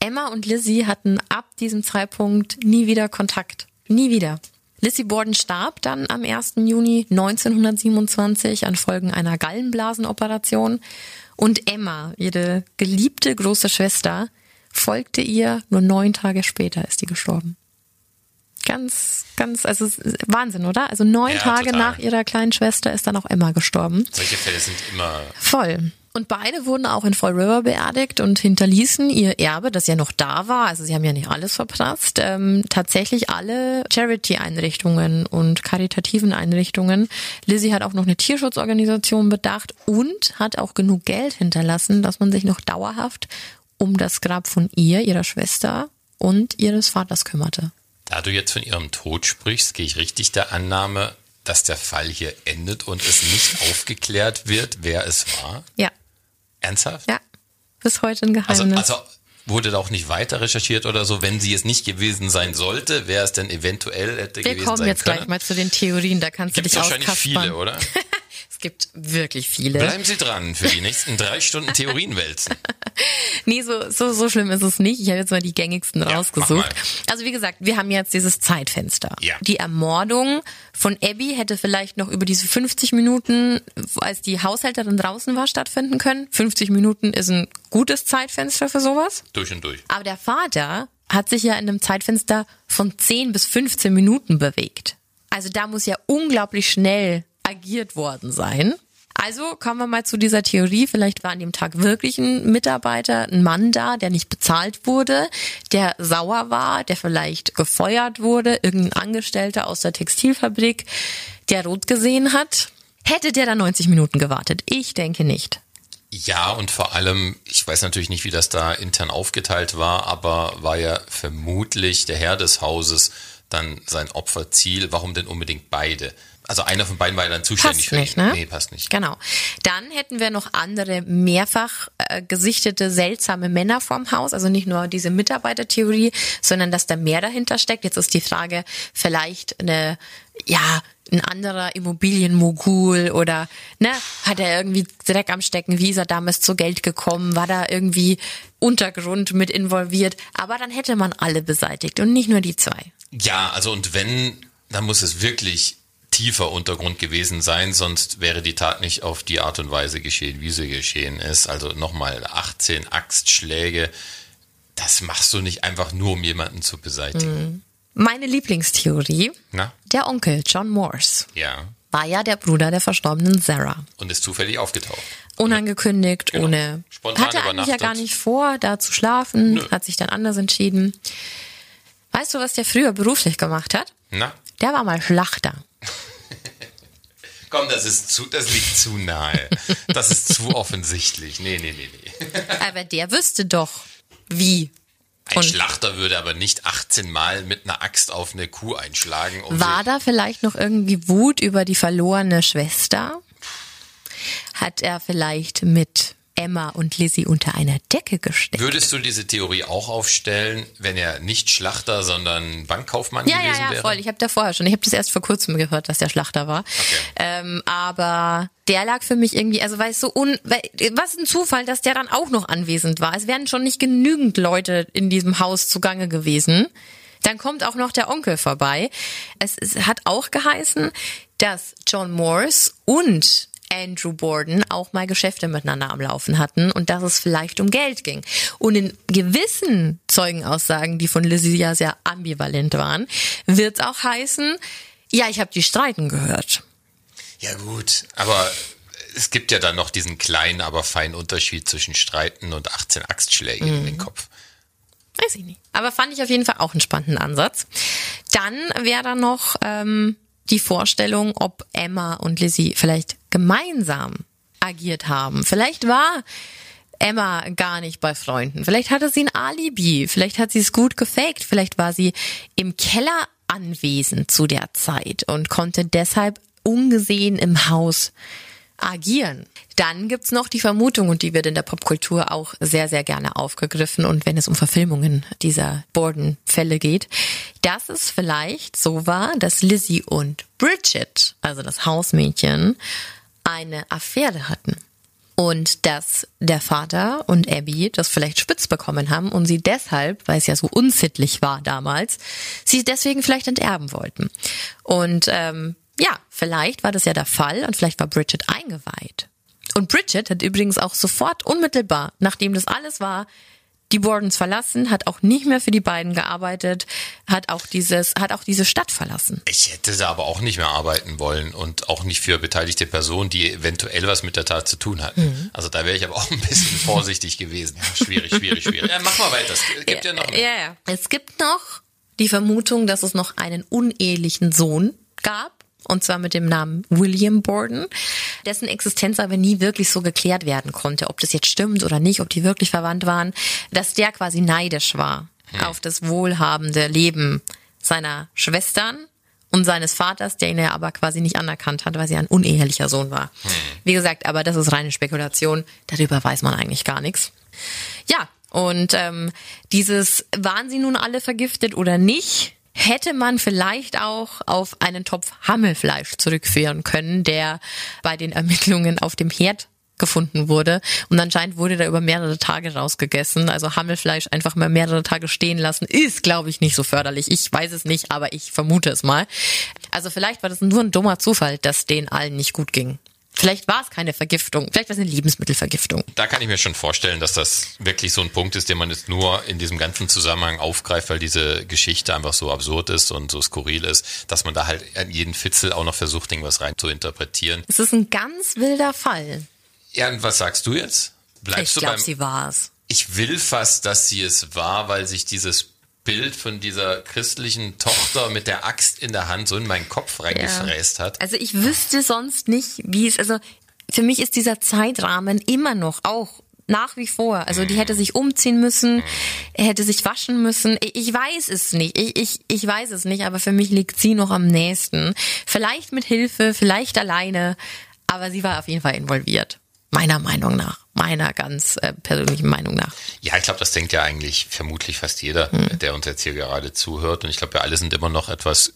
Emma und Lizzie hatten ab diesem Zeitpunkt nie wieder Kontakt. Nie wieder. Lizzie Borden starb dann am 1. Juni 1927 an Folgen einer Gallenblasenoperation und Emma, ihre geliebte große Schwester, folgte ihr nur neun Tage später ist die gestorben. Ganz, ganz, also Wahnsinn, oder? Also neun Ja, Tage total. nach ihrer kleinen Schwester ist dann auch Emma gestorben. Solche Fälle sind immer Voll. Und beide wurden auch in Fall River beerdigt und hinterließen ihr Erbe, das ja noch da war, also sie haben ja nicht alles verprasst, ähm, tatsächlich alle Charity-Einrichtungen und karitativen Einrichtungen. Lizzie hat auch noch eine Tierschutzorganisation bedacht und hat auch genug Geld hinterlassen, dass man sich noch dauerhaft um das Grab von ihr, ihrer Schwester und ihres Vaters kümmerte. Da du jetzt von ihrem Tod sprichst, gehe ich richtig der Annahme, dass der Fall hier endet und es nicht aufgeklärt wird, wer es war? Ja, Ernsthaft? ja. Bis heute ein Also, Geheimnis. also wurde da auch nicht weiter recherchiert oder so, wenn sie es nicht gewesen sein sollte, wer es denn eventuell hätte Wir gewesen kommen sein jetzt können? gleich mal zu den Theorien, da kannst Gibt du dich wahrscheinlich auskaspern. viele, oder? Es gibt wirklich viele. Bleiben Sie dran für die nächsten drei Stunden Theorien wälzen. Nee, so, so, so schlimm ist es nicht. Ich habe jetzt mal die gängigsten Ja, rausgesucht. Also wie gesagt, wir haben jetzt dieses Zeitfenster. Ja. Die Ermordung von Abby hätte vielleicht noch über diese 50 Minuten, als die Haushälterin draußen war, stattfinden können. 50 Minuten ist ein gutes Zeitfenster für sowas. Durch und durch. Aber der Vater hat sich ja in einem Zeitfenster von 10 bis 15 Minuten bewegt. Also da muss ja unglaublich schnell agiert worden sein. Also kommen wir mal zu dieser Theorie. Vielleicht war an dem Tag wirklich ein Mitarbeiter, ein Mann da, der nicht bezahlt wurde, der sauer war, der vielleicht gefeuert wurde, irgendein Angestellter aus der Textilfabrik, der rot gesehen hat. Hätte der da 90 Minuten gewartet? Ich denke nicht. Ja, und vor allem, ich weiß natürlich nicht, wie das da intern aufgeteilt war, aber war ja vermutlich der Herr des Hauses dann sein Opferziel. Warum denn unbedingt beide? Also einer von beiden war ja dann zuständig Passt für nicht, ihn. ne? Nee, passt nicht. Genau. Dann hätten wir noch andere mehrfach äh, gesichtete seltsame Männer vorm Haus, also nicht nur diese Mitarbeitertheorie, sondern dass da mehr dahinter steckt. Jetzt ist die Frage, vielleicht eine, ja, ein anderer Immobilienmogul oder ne, hat er irgendwie Dreck am Stecken, wie ist er damals zu Geld gekommen, war da irgendwie Untergrund mit involviert, aber dann hätte man alle beseitigt und nicht nur die zwei. Ja, also und wenn, dann muss es wirklich tiefer Untergrund gewesen sein, sonst wäre die Tat nicht auf die Art und Weise geschehen, wie sie geschehen ist. Also nochmal 18 Axtschläge, das machst du nicht einfach nur, um jemanden zu beseitigen. Meine Lieblingstheorie, Na? der Onkel John Morse. Ja. war ja der Bruder der verstorbenen Sarah. Und ist zufällig aufgetaucht. Unangekündigt, Genau. ohne. Spontan hatte eigentlich ja gar nicht vor, da zu schlafen, Nö. hat sich dann anders entschieden. Weißt du, was der früher beruflich gemacht hat? Na? Der war mal Schlachter. Komm, das ist zu, das liegt zu nahe. Das ist zu offensichtlich. Nee, nee, nee, nee. Aber der wüsste doch, wie. Ein Und- Schlachter würde aber nicht 18 Mal mit einer Axt auf eine Kuh einschlagen. Um War da vielleicht noch irgendwie Wut über die verlorene Schwester? Hat er vielleicht mit Emma und Lizzie unter einer Decke gesteckt? Würdest du diese Theorie auch aufstellen, wenn er nicht Schlachter, sondern Bankkaufmann Ja, ja, gewesen ja, wäre? voll. Ich habe da vorher schon. Ich habe das erst vor kurzem gehört, dass der Schlachter war. Ähm, aber der lag für mich irgendwie, also weil es so un, weil, was ein Zufall, dass der dann auch noch anwesend war. Es wären schon nicht genügend Leute in diesem Haus zugange gewesen. Dann kommt auch noch der Onkel vorbei. Es, es hat auch geheißen, dass John Morse und Andrew Borden auch mal Geschäfte miteinander am Laufen hatten und dass es vielleicht um Geld ging. Und in gewissen Zeugenaussagen, die von Lizzie ja sehr ambivalent waren, wird es auch heißen, ja, ich habe die streiten gehört. Ja gut, aber es gibt ja dann noch diesen kleinen, aber feinen Unterschied zwischen Streiten und 18 Axtschlägen in Mhm. den Kopf. Weiß ich nicht. Aber fand ich auf jeden Fall auch einen spannenden Ansatz. Dann wäre da noch ähm, die Vorstellung, ob Emma und Lizzie vielleicht gemeinsam agiert haben. Vielleicht war Emma gar nicht bei Freunden. Vielleicht hatte sie ein Alibi. Vielleicht hat sie es gut gefaked. Vielleicht war sie im Keller anwesend zu der Zeit und konnte deshalb ungesehen im Haus agieren. Dann gibt's noch die Vermutung, und die wird in der Popkultur auch sehr, sehr gerne aufgegriffen, und wenn es um Verfilmungen dieser Borden-Fälle geht, dass es vielleicht so war, dass Lizzie und Bridget, also das Hausmädchen, eine Affäre hatten. Und dass der Vater und Abby das vielleicht spitz bekommen haben und sie deshalb, weil es ja so unsittlich war damals, sie deswegen vielleicht enterben wollten. Und ähm, ja, vielleicht war das ja der Fall und vielleicht war Bridget eingeweiht. Und Bridget hat übrigens auch sofort unmittelbar, nachdem das alles war, die Bordens verlassen, hat auch nicht mehr für die beiden gearbeitet, hat auch dieses, hat auch diese Stadt verlassen. Ich hätte da aber auch nicht mehr arbeiten wollen und auch nicht für beteiligte Personen, die eventuell was mit der Tat zu tun hatten. Mhm. Also da wäre ich aber auch ein bisschen vorsichtig gewesen. schwierig, schwierig, schwierig. Ja, mach mal weiter. Es gibt ja, ja noch. Mehr. Ja, ja. Es gibt noch die Vermutung, dass es noch einen unehelichen Sohn gab und zwar mit dem Namen William Borden, dessen Existenz aber nie wirklich so geklärt werden konnte, ob das jetzt stimmt oder nicht, ob die wirklich verwandt waren, dass der quasi neidisch war hm. auf das wohlhabende Leben seiner Schwestern und seines Vaters, der ihn ja aber quasi nicht anerkannt hat, weil sie ein unehelicher Sohn war. Hm. Wie gesagt, aber das ist reine Spekulation, darüber weiß man eigentlich gar nichts. Ja, und ähm, dieses, waren sie nun alle vergiftet oder nicht? hätte man vielleicht auch auf einen Topf Hammelfleisch zurückführen können, der bei den Ermittlungen auf dem Herd gefunden wurde. Und anscheinend wurde da über mehrere Tage rausgegessen. Also Hammelfleisch einfach mal mehrere Tage stehen lassen, ist, glaube ich, nicht so förderlich. Ich weiß es nicht, aber ich vermute es mal. Also vielleicht war das nur ein dummer Zufall, dass den allen nicht gut ging. Vielleicht war es keine Vergiftung, vielleicht war es eine Lebensmittelvergiftung. Da kann ich mir schon vorstellen, dass das wirklich so ein Punkt ist, den man jetzt nur in diesem ganzen Zusammenhang aufgreift, weil diese Geschichte einfach so absurd ist und so skurril ist, dass man da halt an jeden Fitzel auch noch versucht, irgendwas rein zu interpretieren. Es ist ein ganz wilder Fall. Ja, und was sagst du jetzt? Bleibst ich glaube, sie war es. Ich will fast, dass sie es war, weil sich dieses Bild von dieser christlichen Tochter mit der Axt in der Hand so in meinen Kopf reingefräst ja. hat. Also ich wüsste sonst nicht, wie es, also für mich ist dieser Zeitrahmen immer noch auch nach wie vor. Also die hätte sich umziehen müssen, er hätte sich waschen müssen. Ich weiß es nicht. Ich, ich, ich weiß es nicht, aber für mich liegt sie noch am nächsten. Vielleicht mit Hilfe, vielleicht alleine, aber sie war auf jeden Fall involviert. Meiner Meinung nach meiner ganz äh, persönlichen Meinung nach. Ja, ich glaube, das denkt ja eigentlich vermutlich fast jeder, hm. der uns jetzt hier gerade zuhört. Und ich glaube, wir alle sind immer noch etwas,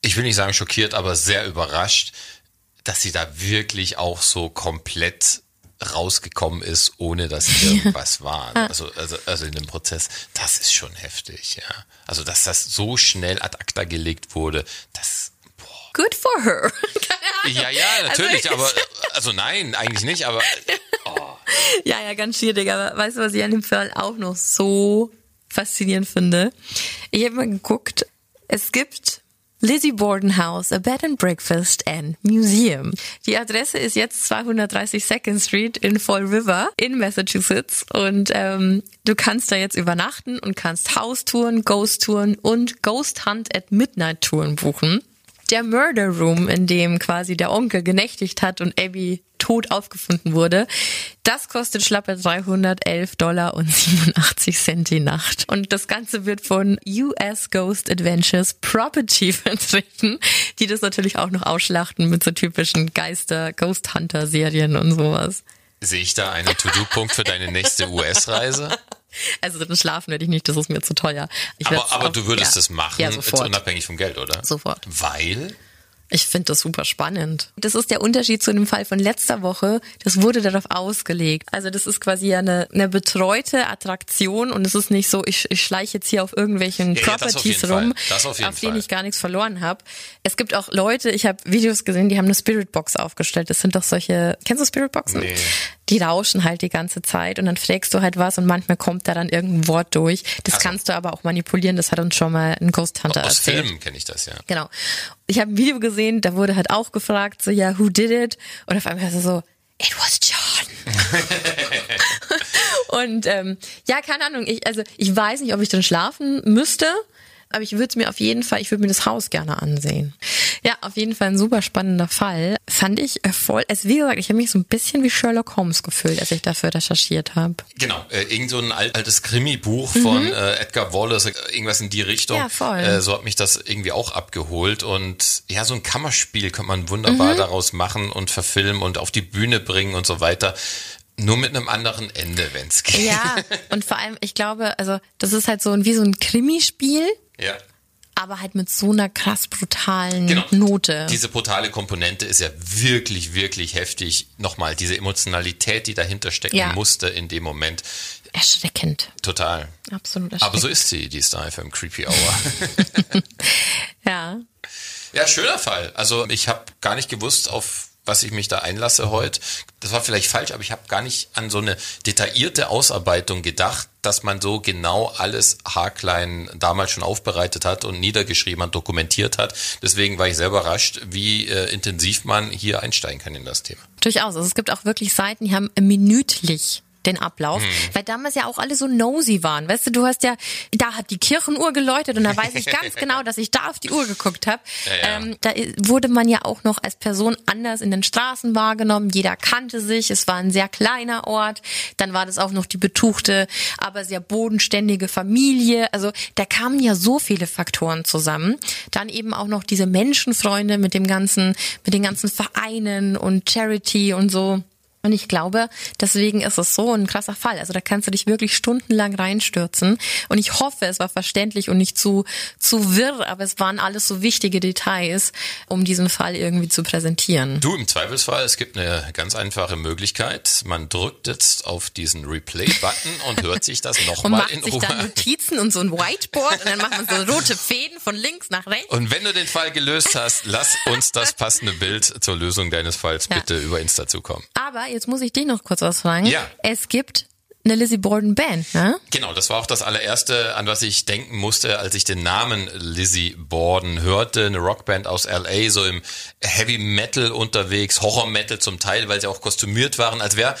ich will nicht sagen schockiert, aber sehr überrascht, dass sie da wirklich auch so komplett rausgekommen ist, ohne dass irgendwas war. Also, also, also in dem Prozess, das ist schon heftig, ja. Also, dass das so schnell ad acta gelegt wurde, das good for her. ja, ja, natürlich, also, aber also nein, eigentlich nicht, aber oh. Ja, ja, ganz schwierig, aber weißt du, was ich an dem Fall auch noch so faszinierend finde? Ich habe mal geguckt, es gibt Lizzie Borden House, a Bed and Breakfast and Museum. Die Adresse ist jetzt 230 Second Street in Fall River in Massachusetts und ähm, du kannst da jetzt übernachten und kannst Haustouren, Ghost-Touren und Ghost Hunt at Midnight Touren buchen der Murder Room, in dem quasi der Onkel genächtigt hat und Abby tot aufgefunden wurde. Das kostet schlappe 311 Dollar und 87 Cent die Nacht. Und das Ganze wird von US Ghost Adventures Property vertreten, die das natürlich auch noch ausschlachten mit so typischen Geister, Ghost Hunter Serien und sowas. Sehe ich da einen To-Do-Punkt für deine nächste US-Reise? Also drin schlafen werde ich nicht, das ist mir zu teuer. aber aber auch, du würdest ja, das machen, ja, sofort. unabhängig vom Geld, oder? Sofort. Weil? Ich finde das super spannend. Das ist der Unterschied zu dem Fall von letzter Woche. Das wurde darauf ausgelegt. Also das ist quasi eine, eine betreute Attraktion und es ist nicht so, ich, ich schleiche jetzt hier auf irgendwelchen ja, Properties ja, rum, auf, auf denen ich gar nichts verloren habe. Es gibt auch Leute, ich habe Videos gesehen, die haben eine Spiritbox aufgestellt. Das sind doch solche, kennst du Spiritboxen? Nee. Die rauschen halt die ganze Zeit und dann fragst du halt was und manchmal kommt da dann irgendein Wort durch. Das also. kannst du aber auch manipulieren. Das hat uns schon mal ein Ghost Hunter Aus erzählt. Aus Filmen kenne ich das, ja. Genau ich habe ein Video gesehen, da wurde halt auch gefragt, so ja, who did it? Und auf einmal so, so it was John. und ähm, ja, keine Ahnung, ich, also ich weiß nicht, ob ich dann schlafen müsste aber ich würde es mir auf jeden Fall, ich würde mir das Haus gerne ansehen. Ja, auf jeden Fall ein super spannender Fall. Fand ich äh, voll, es wie gesagt, ich habe mich so ein bisschen wie Sherlock Holmes gefühlt, als ich dafür recherchiert habe. Genau, äh, irgend so ein altes Krimi-Buch mhm. von äh, Edgar Wallace, irgendwas in die Richtung. Ja, voll. Äh, so hat mich das irgendwie auch abgeholt und ja, so ein Kammerspiel kann man wunderbar mhm. daraus machen und verfilmen und auf die Bühne bringen und so weiter. Nur mit einem anderen Ende, wenn es geht. Ja, und vor allem, ich glaube, also das ist halt so ein, wie so ein Krimispiel. Ja. aber halt mit so einer krass brutalen Genau. Note. Diese brutale Komponente ist ja wirklich, wirklich heftig. Nochmal, diese Emotionalität, die dahinter stecken Ja. musste in dem Moment. erschreckend. Total. Absolut erschreckend. Aber so ist sie, die Star FM Creepy Hour. ja. Ja, schöner Fall. Also ich habe gar nicht gewusst, auf was ich mich da einlasse heute. Das war vielleicht falsch, aber ich habe gar nicht an so eine detaillierte Ausarbeitung gedacht, dass man so genau alles haarklein damals schon aufbereitet hat und niedergeschrieben hat, dokumentiert hat. Deswegen war ich sehr überrascht, wie äh, intensiv man hier einsteigen kann in das Thema. Durchaus. Also es gibt auch wirklich Seiten, die haben minütlich den Ablauf, Hm. weil damals ja auch alle so nosy waren. Weißt du, du hast ja, da hat die Kirchenuhr geläutet und da weiß ich ganz genau, dass ich da auf die Uhr geguckt habe. Ja, ja. Ähm, da wurde man ja auch noch als Person anders in den Straßen wahrgenommen. Jeder kannte sich. Es war ein sehr kleiner Ort. Dann war das auch noch die betuchte, aber sehr bodenständige Familie. Also da kamen ja so viele Faktoren zusammen. Dann eben auch noch diese Menschenfreunde mit dem ganzen, mit den ganzen Vereinen und Charity und so. Und ich glaube, deswegen ist es so ein krasser Fall. Also da kannst du dich wirklich stundenlang reinstürzen. Und ich hoffe, es war verständlich und nicht zu, zu wirr, aber es waren alles so wichtige Details, um diesen Fall irgendwie zu präsentieren. Du, im Zweifelsfall, es gibt eine ganz einfache Möglichkeit. Man drückt jetzt auf diesen Replay-Button und hört sich das Und nochmal macht in sich Ruhe dann an. Notizen und so ein Whiteboard und dann macht man so rote Fäden von links nach rechts. Und wenn du den Fall gelöst hast, lass uns das passende Bild zur Lösung deines Falls Ja. bitte über Insta zukommen. Aber jetzt muss ich dich noch kurz was fragen. Ja. Es gibt eine Lizzie Borden Band, ne? Genau, das war auch das allererste, an was ich denken musste, als ich den Namen Lizzie Borden hörte. Eine Rockband aus LA, so im Heavy Metal unterwegs, Horror Metal zum Teil, weil sie auch kostümiert waren, als wäre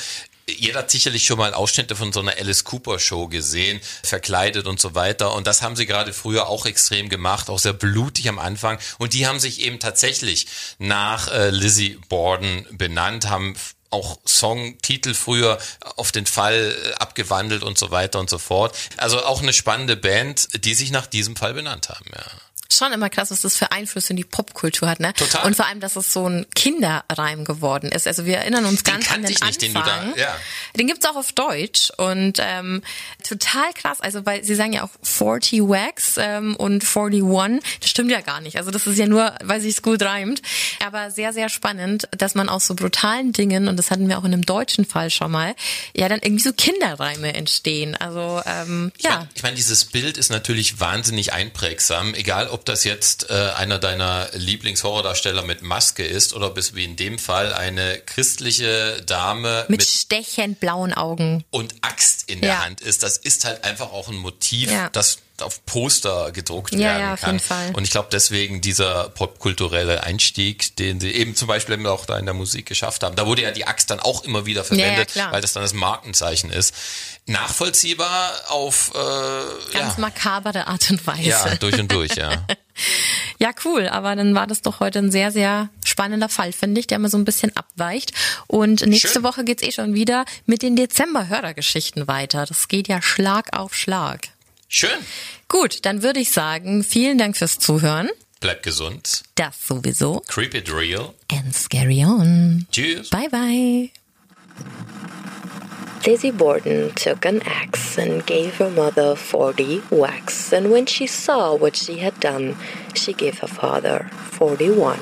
jeder hat sicherlich schon mal Ausschnitte von so einer Alice Cooper Show gesehen, verkleidet und so weiter. Und das haben sie gerade früher auch extrem gemacht, auch sehr blutig am Anfang. Und die haben sich eben tatsächlich nach äh, Lizzie Borden benannt, haben auch Songtitel früher auf den Fall äh, abgewandelt und so weiter und so fort. Also auch eine spannende Band, die sich nach diesem Fall benannt haben, ja. Schon immer krass, was das für Einflüsse in die Popkultur hat, ne? Total. Und vor allem, dass es so ein Kinderreim geworden ist. Also wir erinnern uns Den ganz an den ich nicht, den du da- Anfang. ja. Den gibt's auch auf Deutsch und ähm, total krass. Also weil sie sagen ja auch 40 Wax ähm, und 41. Das stimmt ja gar nicht. Also das ist ja nur, weil sich's gut reimt. Aber sehr, sehr spannend, dass man aus so brutalen Dingen, und das hatten wir auch in einem deutschen Fall schon mal, ja dann irgendwie so Kinderreime entstehen. Also ähm, Ich ja. meine, ich mein, dieses Bild ist natürlich wahnsinnig einprägsam, egal ob das jetzt äh, einer deiner Lieblingshorrordarsteller mit Maske ist oder bis wie in dem Fall eine christliche Dame Mit, mit, stechend blauen Augen. und Axt in der Ja. Hand ist. Das ist halt einfach auch ein Motiv, Ja. das auf Poster gedruckt Ja, werden ja, auf kann. jeden Fall. Und ich glaube deswegen dieser popkulturelle Einstieg, den sie eben zum Beispiel auch da in der Musik geschafft haben. Da wurde ja die Axt dann auch immer wieder Ja, ja, verwendet, klar. weil das dann das Markenzeichen ist. Nachvollziehbar auf äh, Ganz ja, makabere Art und Weise. ja, durch und durch, ja. Ja, cool. Aber dann war das doch heute ein sehr, sehr spannender Fall, finde ich, der mal so ein bisschen abweicht. Und nächste Schön. Woche geht's eh schon wieder mit den Dezember-Hörergeschichten weiter. Das geht ja Schlag auf Schlag. Schön. Gut, dann würde ich sagen, vielen Dank fürs Zuhören. Bleibt gesund. Das sowieso. Creep it real. And scary on. Tschüss. Bye bye. Lizzie Borden took an axe and gave her mother 40 whacks, and when she saw what she had done, she gave her father 41.